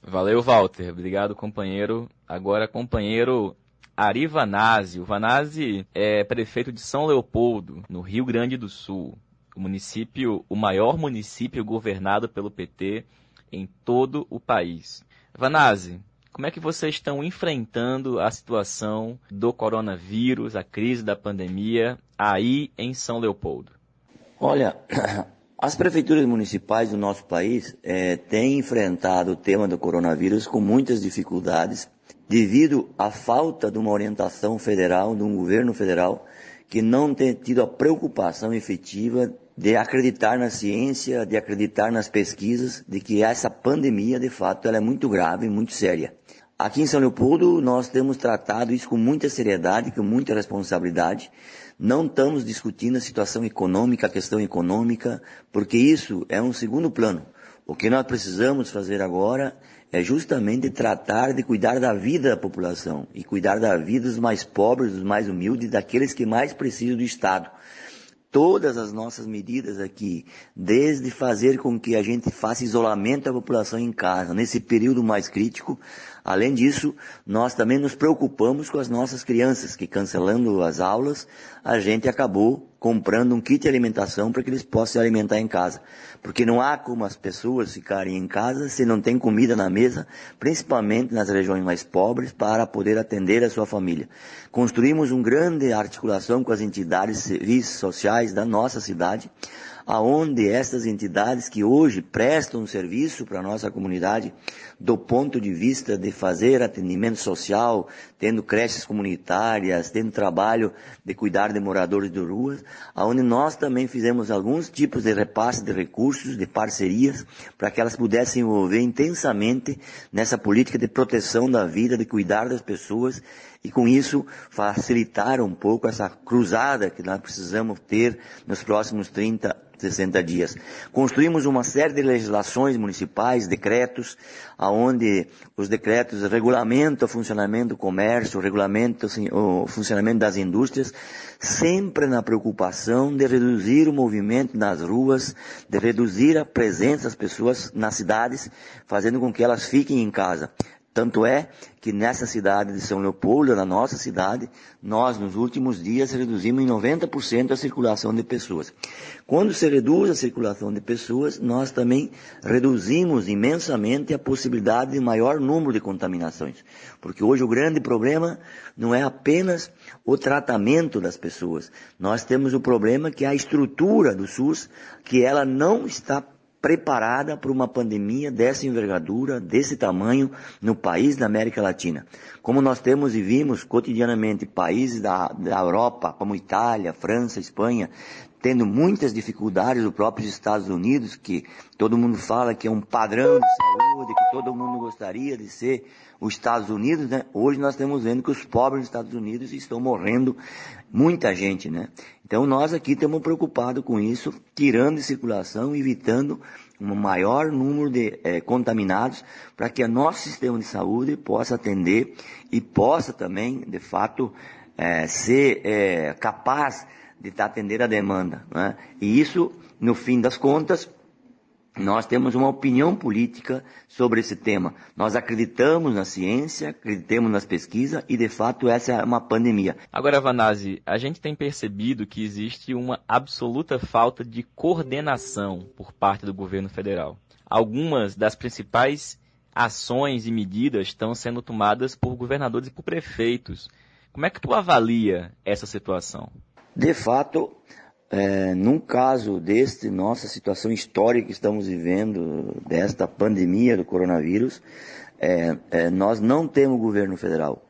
Valeu, Walter. Obrigado, companheiro. Agora, companheiro Ari Vanazzi. O Vanazzi é prefeito de São Leopoldo, no Rio Grande do Sul o município, o maior município governado pelo PT em todo o país. Vanazzi, como é que vocês estão enfrentando a situação do coronavírus, a crise da pandemia aí em São Leopoldo? Olha, [clears throat] as prefeituras municipais do nosso país é, têm enfrentado o tema do coronavírus com muitas dificuldades devido à falta de uma orientação federal, de um governo federal que não tem tido a preocupação efetiva de acreditar na ciência, de acreditar nas pesquisas, de que essa pandemia, de fato, ela é muito grave, muito séria. Aqui em São Leopoldo, nós temos tratado isso com muita seriedade, com muita responsabilidade. Não estamos discutindo a situação econômica, a questão econômica, porque isso é um segundo plano. O que nós precisamos fazer agora é justamente tratar de cuidar da vida da população e cuidar da vida dos mais pobres, dos mais humildes, daqueles que mais precisam do Estado todas as nossas medidas aqui, desde fazer com que a gente faça isolamento da população em casa, nesse período mais crítico, Além disso, nós também nos preocupamos com as nossas crianças, que cancelando as aulas, a gente acabou comprando um kit de alimentação para que eles possam se alimentar em casa. Porque não há como as pessoas ficarem em casa se não tem comida na mesa, principalmente nas regiões mais pobres, para poder atender a sua família. Construímos uma grande articulação com as entidades serviços sociais da nossa cidade, aonde essas entidades que hoje prestam serviço para a nossa comunidade, do ponto de vista de fazer atendimento social, tendo creches comunitárias, tendo trabalho de cuidar de moradores de ruas, aonde nós também fizemos alguns tipos de repasse de recursos, de parcerias, para que elas pudessem envolver intensamente nessa política de proteção da vida, de cuidar das pessoas e com isso facilitar um pouco essa cruzada que nós precisamos ter nos próximos 30 60 dias. Construímos uma série de legislações municipais, decretos, aonde os decretos regulamentam o funcionamento do comércio, regulamentam assim, o funcionamento das indústrias, sempre na preocupação de reduzir o movimento nas ruas, de reduzir a presença das pessoas nas cidades, fazendo com que elas fiquem em casa. Tanto é que nessa cidade de São Leopoldo, na nossa cidade, nós nos últimos dias reduzimos em 90% a circulação de pessoas. Quando se reduz a circulação de pessoas, nós também reduzimos imensamente a possibilidade de maior número de contaminações. Porque hoje o grande problema não é apenas o tratamento das pessoas. Nós temos o problema que é a estrutura do SUS, que ela não está preparada para uma pandemia dessa envergadura, desse tamanho, no país da América Latina. Como nós temos e vimos cotidianamente países da, da Europa, como Itália, França, Espanha, tendo muitas dificuldades, os próprios Estados Unidos, que todo mundo fala que é um padrão de saúde, que todo mundo gostaria de ser os Estados Unidos, né? Hoje nós estamos vendo que os pobres dos Estados Unidos estão morrendo muita gente, né? Então nós aqui estamos preocupados com isso, tirando de circulação, evitando um maior número de é, contaminados, para que o nosso sistema de saúde possa atender e possa também, de fato, é, ser é, capaz de atender a demanda. Né? E isso, no fim das contas, nós temos uma opinião política sobre esse tema. Nós acreditamos na ciência, acreditamos nas pesquisas e, de fato, essa é uma pandemia. Agora, Vanazzi, a gente tem percebido que existe uma absoluta falta de coordenação por parte do governo federal. Algumas das principais ações e medidas estão sendo tomadas por governadores e por prefeitos. Como é que tu avalia essa situação? De fato, é, num caso deste, nossa situação histórica que estamos vivendo, desta pandemia do coronavírus, é, é, nós não temos governo federal.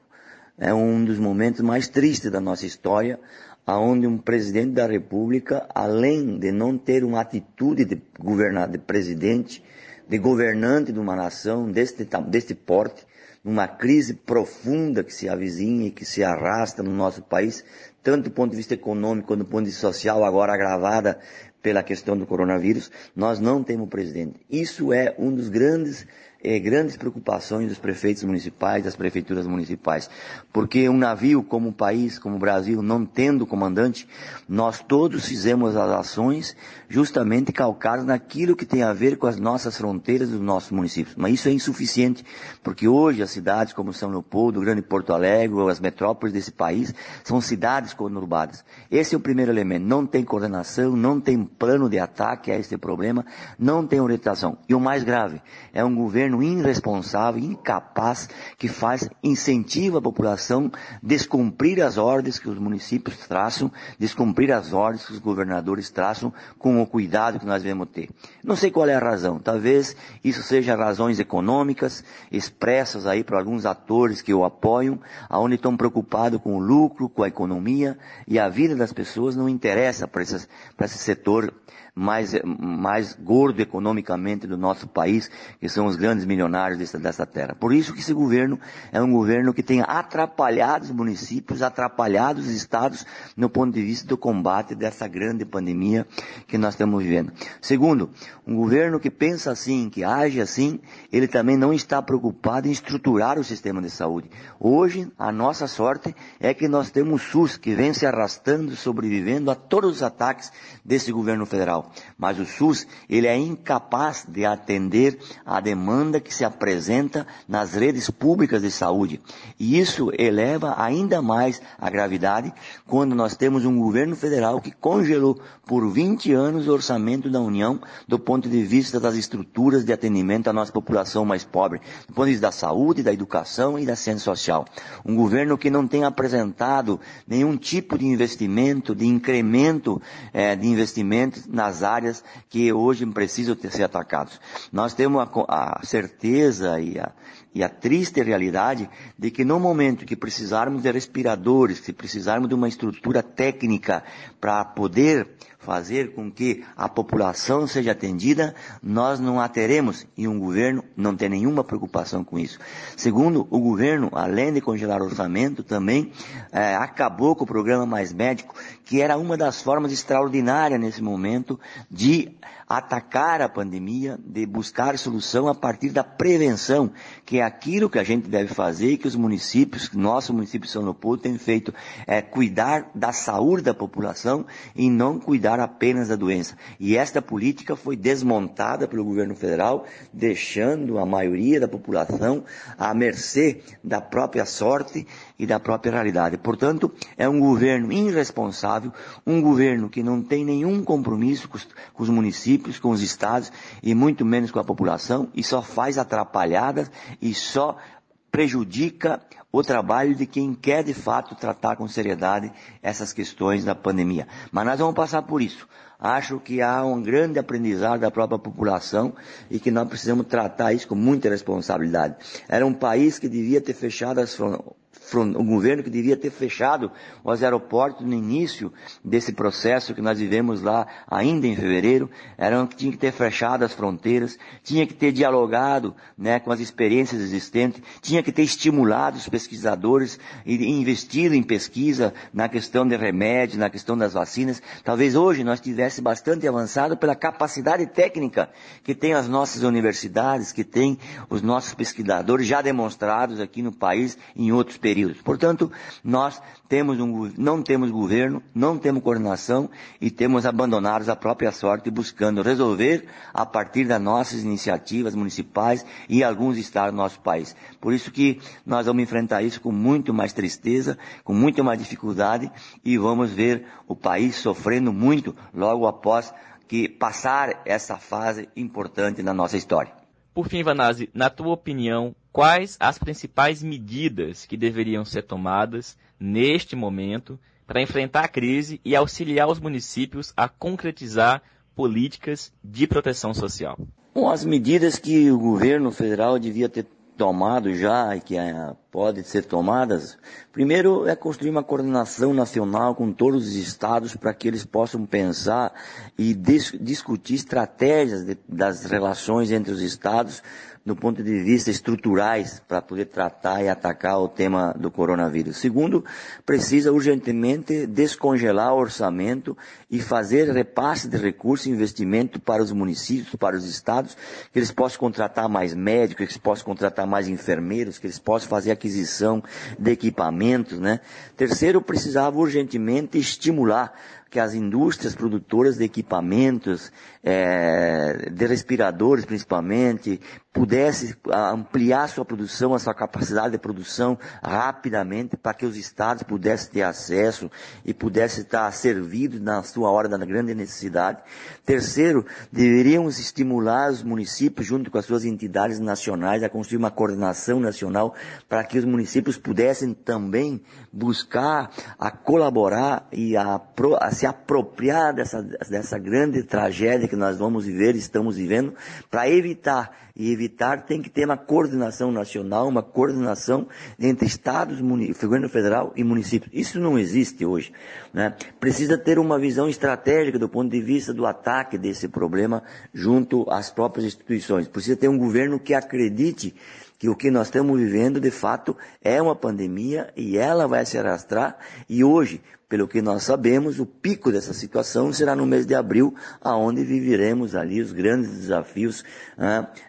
É um dos momentos mais tristes da nossa história, aonde um presidente da República, além de não ter uma atitude de governar, de presidente, de governante de uma nação deste, deste porte, numa crise profunda que se avizinha e que se arrasta no nosso país, tanto do ponto de vista econômico quanto do ponto de vista social, agora agravada pela questão do coronavírus, nós não temos presidente. Isso é um dos grandes é, grandes preocupações dos prefeitos municipais, das prefeituras municipais. Porque um navio como um país, como o Brasil, não tendo comandante, nós todos fizemos as ações justamente calcadas naquilo que tem a ver com as nossas fronteiras dos nossos municípios. Mas isso é insuficiente, porque hoje as cidades como São Leopoldo, Grande Porto Alegre, ou as metrópoles desse país, são cidades conurbadas. Esse é o primeiro elemento. Não tem coordenação, não tem plano de ataque a este problema, não tem orientação. E o mais grave, é um governo governo irresponsável, incapaz, que faz, incentiva a população descumprir as ordens que os municípios traçam, descumprir as ordens que os governadores traçam com o cuidado que nós devemos ter. Não sei qual é a razão. Talvez isso seja razões econômicas, expressas aí por alguns atores que o apoiam, aonde estão preocupados com o lucro, com a economia, e a vida das pessoas não interessa para esse, para esse setor mais, mais gordo economicamente do nosso país, que são os grandes milionários dessa, dessa terra. Por isso que esse governo é um governo que tem atrapalhado os municípios, atrapalhado os estados no ponto de vista do combate dessa grande pandemia que nós estamos vivendo. Segundo, um governo que pensa assim, que age assim, ele também não está preocupado em estruturar o sistema de saúde. Hoje, a nossa sorte é que nós temos o SUS que vem se arrastando, sobrevivendo a todos os ataques desse governo. Federal. Mas o SUS, ele é incapaz de atender a demanda que se apresenta nas redes públicas de saúde. E isso eleva ainda mais a gravidade quando nós temos um governo federal que congelou por 20 anos o orçamento da União do ponto de vista das estruturas de atendimento à nossa população mais pobre, do ponto de vista da saúde, da educação e da ciência social. Um governo que não tem apresentado nenhum tipo de investimento, de incremento é, de investimentos nas áreas que hoje precisam ser atacados. Nós temos a, a certeza e a, e a triste realidade de que no momento que precisarmos de respiradores, se precisarmos de uma estrutura técnica para poder fazer com que a população seja atendida, nós não a teremos e um governo não tem nenhuma preocupação com isso. Segundo, o governo, além de congelar o orçamento, também é, acabou com o programa Mais Médico, que era uma das formas extraordinárias nesse momento de atacar a pandemia, de buscar solução a partir da prevenção, que é aquilo que a gente deve fazer e que os municípios, nosso município de São Leopoldo tem feito, é cuidar da saúde da população e não cuidar apenas da doença. E esta política foi desmontada pelo governo federal, deixando a maioria da população à mercê da própria sorte e da própria realidade. Portanto, é um governo irresponsável, um governo que não tem nenhum compromisso com os, com os municípios, com os estados e muito menos com a população e só faz atrapalhadas e só prejudica o trabalho de quem quer de fato tratar com seriedade essas questões da pandemia. Mas nós vamos passar por isso. Acho que há um grande aprendizado da própria população e que nós precisamos tratar isso com muita responsabilidade. Era um país que devia ter fechado as fronteiras o governo que devia ter fechado os aeroportos no início desse processo que nós vivemos lá ainda em fevereiro, era que tinha que ter fechado as fronteiras, tinha que ter dialogado né, com as experiências existentes, tinha que ter estimulado os pesquisadores e investido em pesquisa na questão de remédios, na questão das vacinas. Talvez hoje nós tivesse bastante avançado pela capacidade técnica que tem as nossas universidades, que tem os nossos pesquisadores já demonstrados aqui no país em outros períodos períodos. Portanto, nós temos um, não temos governo, não temos coordenação e temos abandonados a própria sorte buscando resolver a partir das nossas iniciativas municipais e alguns estados do nosso país. Por isso que nós vamos enfrentar isso com muito mais tristeza, com muito mais dificuldade e vamos ver o país sofrendo muito logo após que passar essa fase importante na nossa história. Por fim, Vanazzi, na tua opinião, quais as principais medidas que deveriam ser tomadas neste momento para enfrentar a crise e auxiliar os municípios a concretizar políticas de proteção social? Bom, as medidas que o governo federal devia ter tomado já e que é, pode ser tomadas, primeiro é construir uma coordenação nacional com todos os estados para que eles possam pensar e dis discutir estratégias de, das relações entre os estados do ponto de vista estruturais para poder tratar e atacar o tema do coronavírus. Segundo, precisa urgentemente descongelar o orçamento e fazer repasse de recursos e investimento para os municípios, para os estados, que eles possam contratar mais médicos, que eles possam contratar mais enfermeiros, que eles possam fazer aquisição de equipamentos, né? Terceiro, precisava urgentemente estimular que as indústrias produtoras de equipamentos, é, de respiradores principalmente, pudesse ampliar sua produção, a sua capacidade de produção rapidamente para que os estados pudessem ter acesso e pudessem estar servidos na sua hora da grande necessidade. Terceiro, deveríamos estimular os municípios, junto com as suas entidades nacionais, a construir uma coordenação nacional para que os municípios pudessem também buscar a colaborar e a, a se apropriar dessa, dessa grande tragédia que nós vamos viver, estamos vivendo, para evitar. E evitar tem que ter uma coordenação nacional, uma coordenação entre estados, governo federal e municípios. Isso não existe hoje. Né? Precisa ter uma visão estratégica do ponto de vista do ataque desse problema junto às próprias instituições. Precisa ter um governo que acredite que o que nós estamos vivendo, de fato, é uma pandemia e ela vai se arrastrar. E hoje, pelo que nós sabemos, o pico dessa situação será no mês de abril, aonde viveremos ali os grandes desafios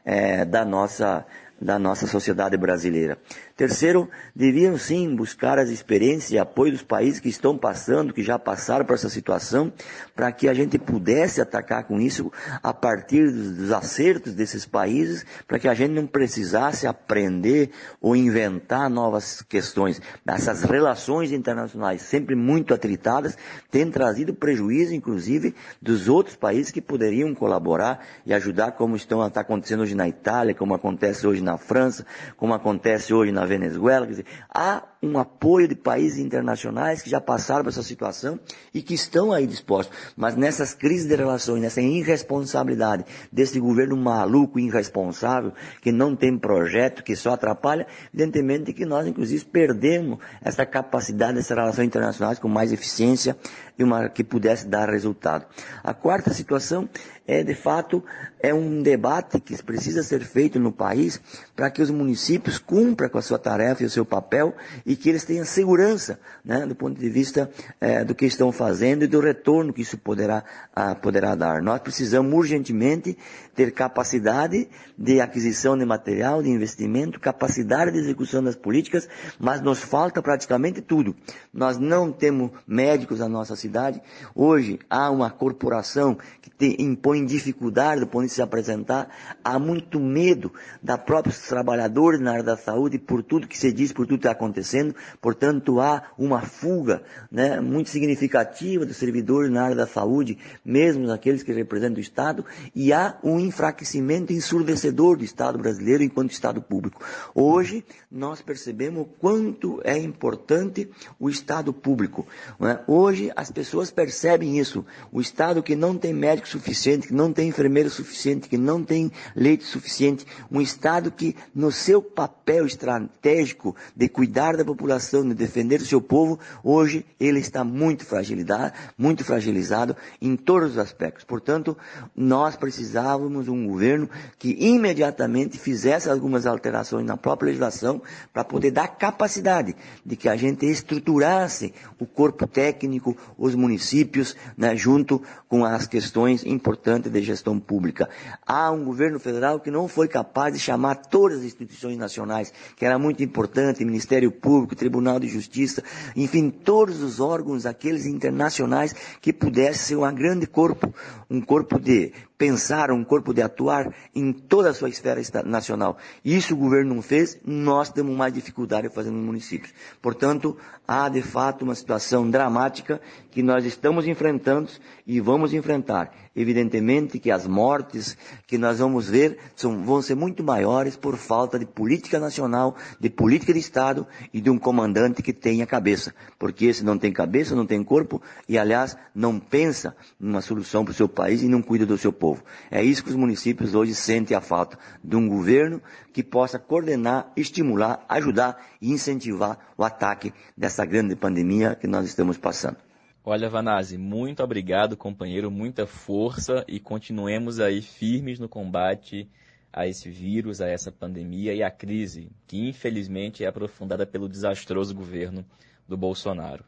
é, da nossa da nossa sociedade brasileira. Terceiro, deviam sim buscar as experiências e apoio dos países que estão passando, que já passaram por essa situação, para que a gente pudesse atacar com isso a partir dos acertos desses países, para que a gente não precisasse aprender ou inventar novas questões. Essas relações internacionais, sempre muito atritadas, têm trazido prejuízo, inclusive, dos outros países que poderiam colaborar e ajudar, como estão está acontecendo hoje na Itália, como acontece hoje na França, como acontece hoje na Venezuela. Quer dizer, há um apoio de países internacionais que já passaram por essa situação e que estão aí dispostos. Mas nessas crises de relações, nessa irresponsabilidade desse governo maluco, irresponsável, que não tem projeto, que só atrapalha, evidentemente que nós, inclusive, perdemos essa capacidade dessas relações internacionais com mais eficiência e uma que pudesse dar resultado. A quarta situação é, de fato, é um debate que precisa ser feito no país para que os municípios cumpram com a sua tarefa e o seu papel e que eles tenham segurança, né, do ponto de vista é, do que estão fazendo e do retorno que isso poderá, ah, poderá dar. Nós precisamos urgentemente ter capacidade de aquisição de material, de investimento, capacidade de execução das políticas, mas nos falta praticamente tudo. Nós não temos médicos na nossa cidade. Hoje há uma corporação que te impõe dificuldade do ponto de se apresentar. Há muito medo da próprios trabalhadores na área da saúde por tudo que se diz, por tudo que está acontecendo. Portanto, há uma fuga né, muito significativa dos servidores na área da saúde, mesmo aqueles que representam o Estado, e há um enfraquecimento ensurdecedor do Estado brasileiro enquanto Estado público. Hoje, nós percebemos o quanto é importante o Estado público. É? Hoje, as pessoas percebem isso. O Estado que não tem médico suficiente, que não tem enfermeiro suficiente, que não tem leite suficiente, um Estado que, no seu papel estratégico de cuidar da população, de defender o seu povo, hoje ele está muito fragilizado, muito fragilizado em todos os aspectos. Portanto, nós precisávamos um governo que imediatamente fizesse algumas alterações na própria legislação para poder dar capacidade de que a gente estruturasse o corpo técnico, os municípios, né, junto com as questões importantes de gestão pública. Há um governo federal que não foi capaz de chamar todas as instituições nacionais, que era muito importante, Ministério Público, Tribunal de Justiça, enfim, todos os órgãos, aqueles internacionais que pudessem ser um grande corpo, um corpo de pensar, um corpo de atuar em toda a sua esfera nacional. Isso o governo não fez, nós temos mais dificuldade fazendo nos municípios. Portanto, há de fato uma situação dramática que nós estamos enfrentando e vamos enfrentar. Evidentemente que as mortes que nós vamos ver são, vão ser muito maiores por falta de política nacional, de política de Estado e de um comandante que tenha cabeça. Porque esse não tem cabeça, não tem corpo e, aliás, não pensa numa solução para o seu país e não cuida do seu povo. É isso que os municípios hoje sentem a falta de um governo que possa coordenar, estimular, ajudar e incentivar o ataque dessa grande pandemia que nós estamos passando. Olha, Vanazzi, muito obrigado, companheiro, muita força e continuemos aí firmes no combate a esse vírus, a essa pandemia e à crise, que infelizmente é aprofundada pelo desastroso governo do Bolsonaro.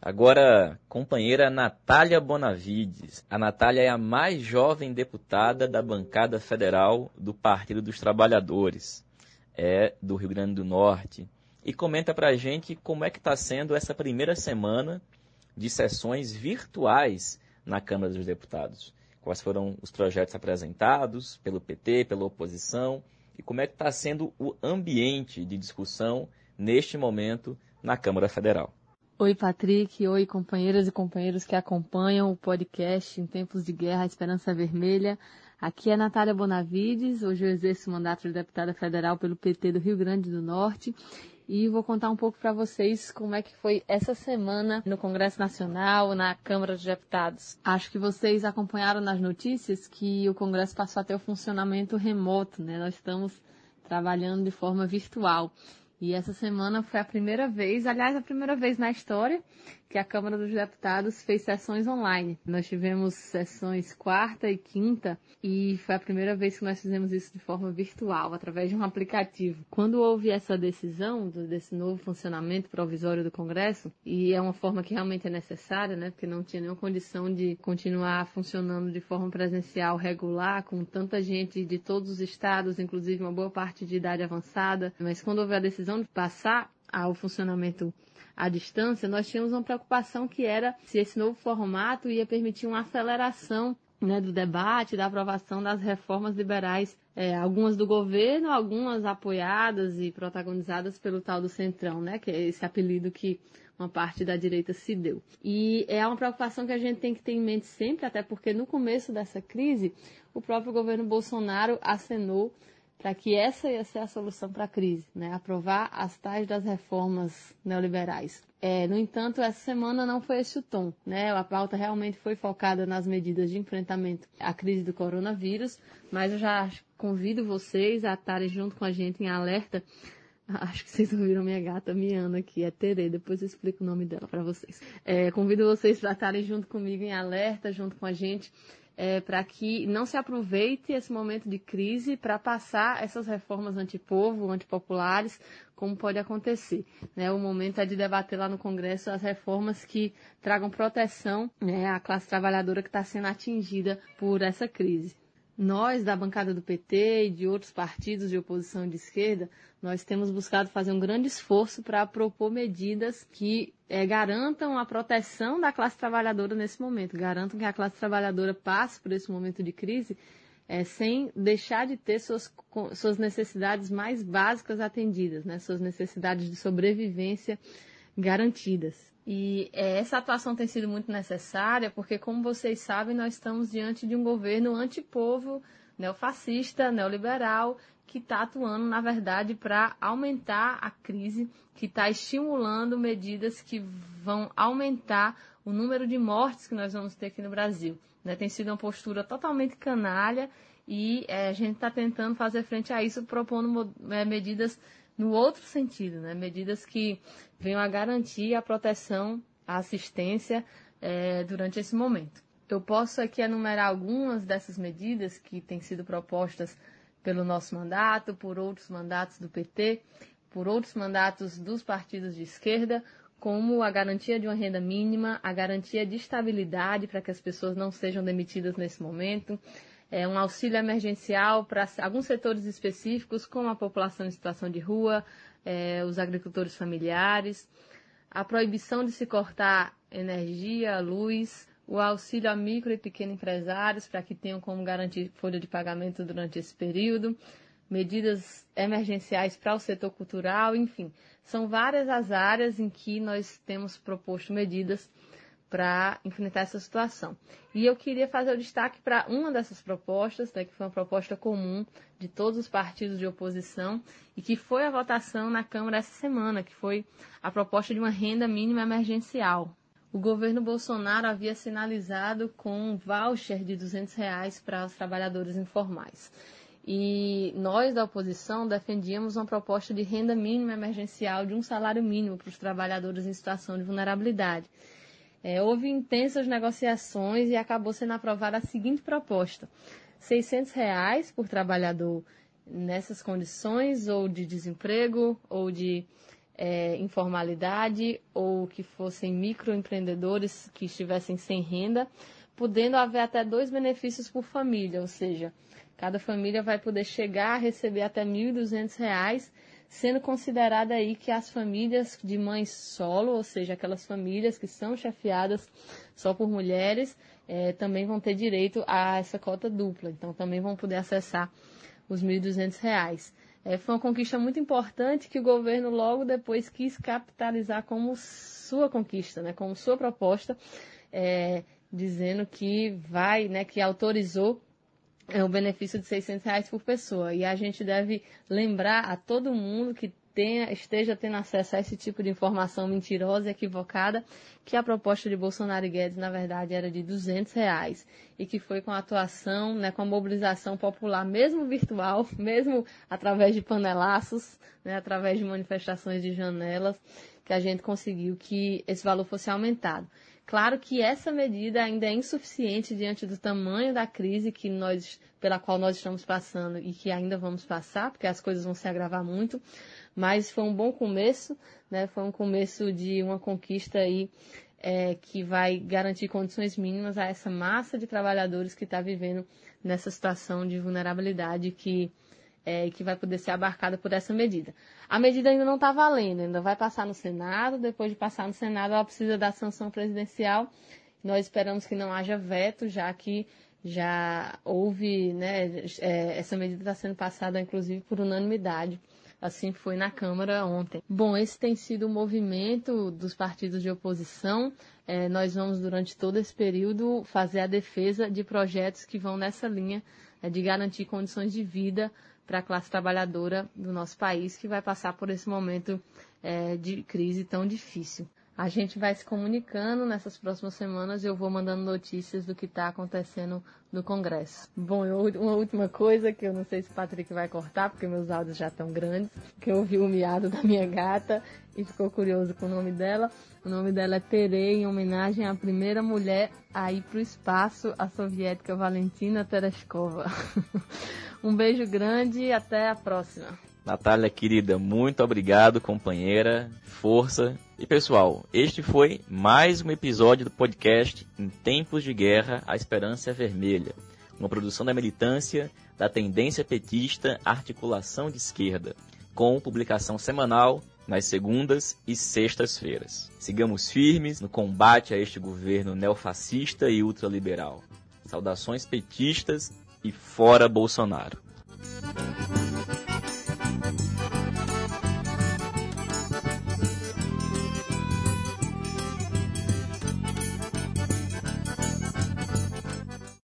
Agora, companheira Natália Bonavides. A Natália é a mais jovem deputada da bancada federal do Partido dos Trabalhadores. É do Rio Grande do Norte. E comenta pra gente como é que está sendo essa primeira semana de sessões virtuais na Câmara dos Deputados. Quais foram os projetos apresentados pelo PT, pela oposição e como é que está sendo o ambiente de discussão neste momento na Câmara Federal. Oi, Patrick. Oi, companheiras e companheiros que acompanham o podcast Em Tempos de Guerra, Esperança Vermelha. Aqui é Natália Bonavides. Hoje eu exerço o mandato de deputada federal pelo PT do Rio Grande do Norte e vou contar um pouco para vocês como é que foi essa semana no Congresso Nacional, na Câmara dos Deputados. Acho que vocês acompanharam nas notícias que o Congresso passou a ter o funcionamento remoto, né? Nós estamos trabalhando de forma virtual. E essa semana foi a primeira vez, aliás, a primeira vez na história que a Câmara dos Deputados fez sessões online. Nós tivemos sessões quarta e quinta e foi a primeira vez que nós fizemos isso de forma virtual, através de um aplicativo. Quando houve essa decisão desse novo funcionamento provisório do Congresso, e é uma forma que realmente é necessária, né, porque não tinha nenhuma condição de continuar funcionando de forma presencial regular, com tanta gente de todos os estados, inclusive uma boa parte de idade avançada, mas quando houve a decisão de passar ao funcionamento à distância, nós tínhamos uma preocupação que era se esse novo formato ia permitir uma aceleração né, do debate, da aprovação das reformas liberais, é, algumas do governo, algumas apoiadas e protagonizadas pelo tal do Centrão, né, que é esse apelido que uma parte da direita se deu. E é uma preocupação que a gente tem que ter em mente sempre, até porque no começo dessa crise, o próprio governo Bolsonaro acenou para que essa ia ser a solução para a crise, né? aprovar as tais das reformas neoliberais. É, no entanto, essa semana não foi esse o tom. Né? A pauta realmente foi focada nas medidas de enfrentamento à crise do coronavírus, mas eu já convido vocês a estarem junto com a gente em alerta. [laughs] Acho que vocês ouviram minha gata miando aqui, é Tere, depois eu explico o nome dela para vocês. É, convido vocês para estarem junto comigo em alerta, junto com a gente é, para que não se aproveite esse momento de crise para passar essas reformas antipovo, antipopulares, como pode acontecer. Né? O momento é de debater lá no Congresso as reformas que tragam proteção né, à classe trabalhadora que está sendo atingida por essa crise. Nós, da bancada do PT e de outros partidos de oposição de esquerda, nós temos buscado fazer um grande esforço para propor medidas que é, garantam a proteção da classe trabalhadora nesse momento, garantam que a classe trabalhadora passe por esse momento de crise é, sem deixar de ter suas, suas necessidades mais básicas atendidas, né, suas necessidades de sobrevivência garantidas. E é, essa atuação tem sido muito necessária porque, como vocês sabem, nós estamos diante de um governo antipovo, neofascista, neoliberal, que está atuando, na verdade, para aumentar a crise, que está estimulando medidas que vão aumentar o número de mortes que nós vamos ter aqui no Brasil. Né? Tem sido uma postura totalmente canalha e é, a gente está tentando fazer frente a isso, propondo é, medidas no outro sentido, né? medidas que venham a garantir a proteção, a assistência é, durante esse momento. Eu posso aqui enumerar algumas dessas medidas que têm sido propostas pelo nosso mandato, por outros mandatos do PT, por outros mandatos dos partidos de esquerda, como a garantia de uma renda mínima, a garantia de estabilidade para que as pessoas não sejam demitidas nesse momento, é, um auxílio emergencial para alguns setores específicos, como a população em situação de rua, é, os agricultores familiares, a proibição de se cortar energia, luz, o auxílio a micro e pequeno empresários para que tenham como garantir folha de pagamento durante esse período, medidas emergenciais para o setor cultural, enfim, são várias as áreas em que nós temos proposto medidas para enfrentar essa situação. E eu queria fazer o destaque para uma dessas propostas, né, que foi uma proposta comum de todos os partidos de oposição e que foi a votação na Câmara essa semana, que foi a proposta de uma renda mínima emergencial. O governo Bolsonaro havia sinalizado com um voucher de 200 reais para os trabalhadores informais. E nós da oposição defendíamos uma proposta de renda mínima emergencial de um salário mínimo para os trabalhadores em situação de vulnerabilidade. É, houve intensas negociações e acabou sendo aprovada a seguinte proposta: 600 reais por trabalhador nessas condições, ou de desemprego, ou de é, informalidade, ou que fossem microempreendedores que estivessem sem renda, podendo haver até dois benefícios por família, ou seja, cada família vai poder chegar a receber até R$ 1.200 sendo considerada aí que as famílias de mães solo, ou seja, aquelas famílias que são chefiadas só por mulheres, é, também vão ter direito a essa cota dupla. Então, também vão poder acessar os R$ 1.200. É, foi uma conquista muito importante que o governo logo depois quis capitalizar como sua conquista, né, como sua proposta, é, dizendo que vai, né, que autorizou é o benefício de 600 reais por pessoa. E a gente deve lembrar a todo mundo que tenha, esteja tendo acesso a esse tipo de informação mentirosa e equivocada, que a proposta de Bolsonaro e Guedes, na verdade, era de 200 reais e que foi com a atuação, né, com a mobilização popular, mesmo virtual, [laughs] mesmo através de panelaços, né, através de manifestações de janelas, que a gente conseguiu que esse valor fosse aumentado. Claro que essa medida ainda é insuficiente diante do tamanho da crise que nós, pela qual nós estamos passando e que ainda vamos passar, porque as coisas vão se agravar muito, mas foi um bom começo, né? Foi um começo de uma conquista aí é, que vai garantir condições mínimas a essa massa de trabalhadores que está vivendo nessa situação de vulnerabilidade que é, que vai poder ser abarcada por essa medida. A medida ainda não está valendo, ainda vai passar no Senado, depois de passar no Senado ela precisa da sanção presidencial. Nós esperamos que não haja veto, já que já houve, né, é, essa medida está sendo passada inclusive por unanimidade. Assim foi na Câmara ontem. Bom, esse tem sido o movimento dos partidos de oposição. É, nós vamos, durante todo esse período, fazer a defesa de projetos que vão nessa linha é, de garantir condições de vida para a classe trabalhadora do nosso país que vai passar por esse momento é, de crise tão difícil. A gente vai se comunicando nessas próximas semanas e eu vou mandando notícias do que está acontecendo no Congresso. Bom, uma última coisa que eu não sei se o Patrick vai cortar, porque meus áudios já estão grandes, que eu ouvi o miado da minha gata e ficou curioso com o nome dela. O nome dela é Terei, em homenagem à primeira mulher a ir para o espaço, a soviética Valentina Tereshkova. [laughs] um beijo grande e até a próxima. Natália, querida, muito obrigado, companheira. Força. E pessoal, este foi mais um episódio do podcast Em Tempos de Guerra, a Esperança Vermelha. Uma produção da militância da tendência petista Articulação de Esquerda, com publicação semanal nas segundas e sextas-feiras. Sigamos firmes no combate a este governo neofascista e ultraliberal. Saudações petistas e fora Bolsonaro.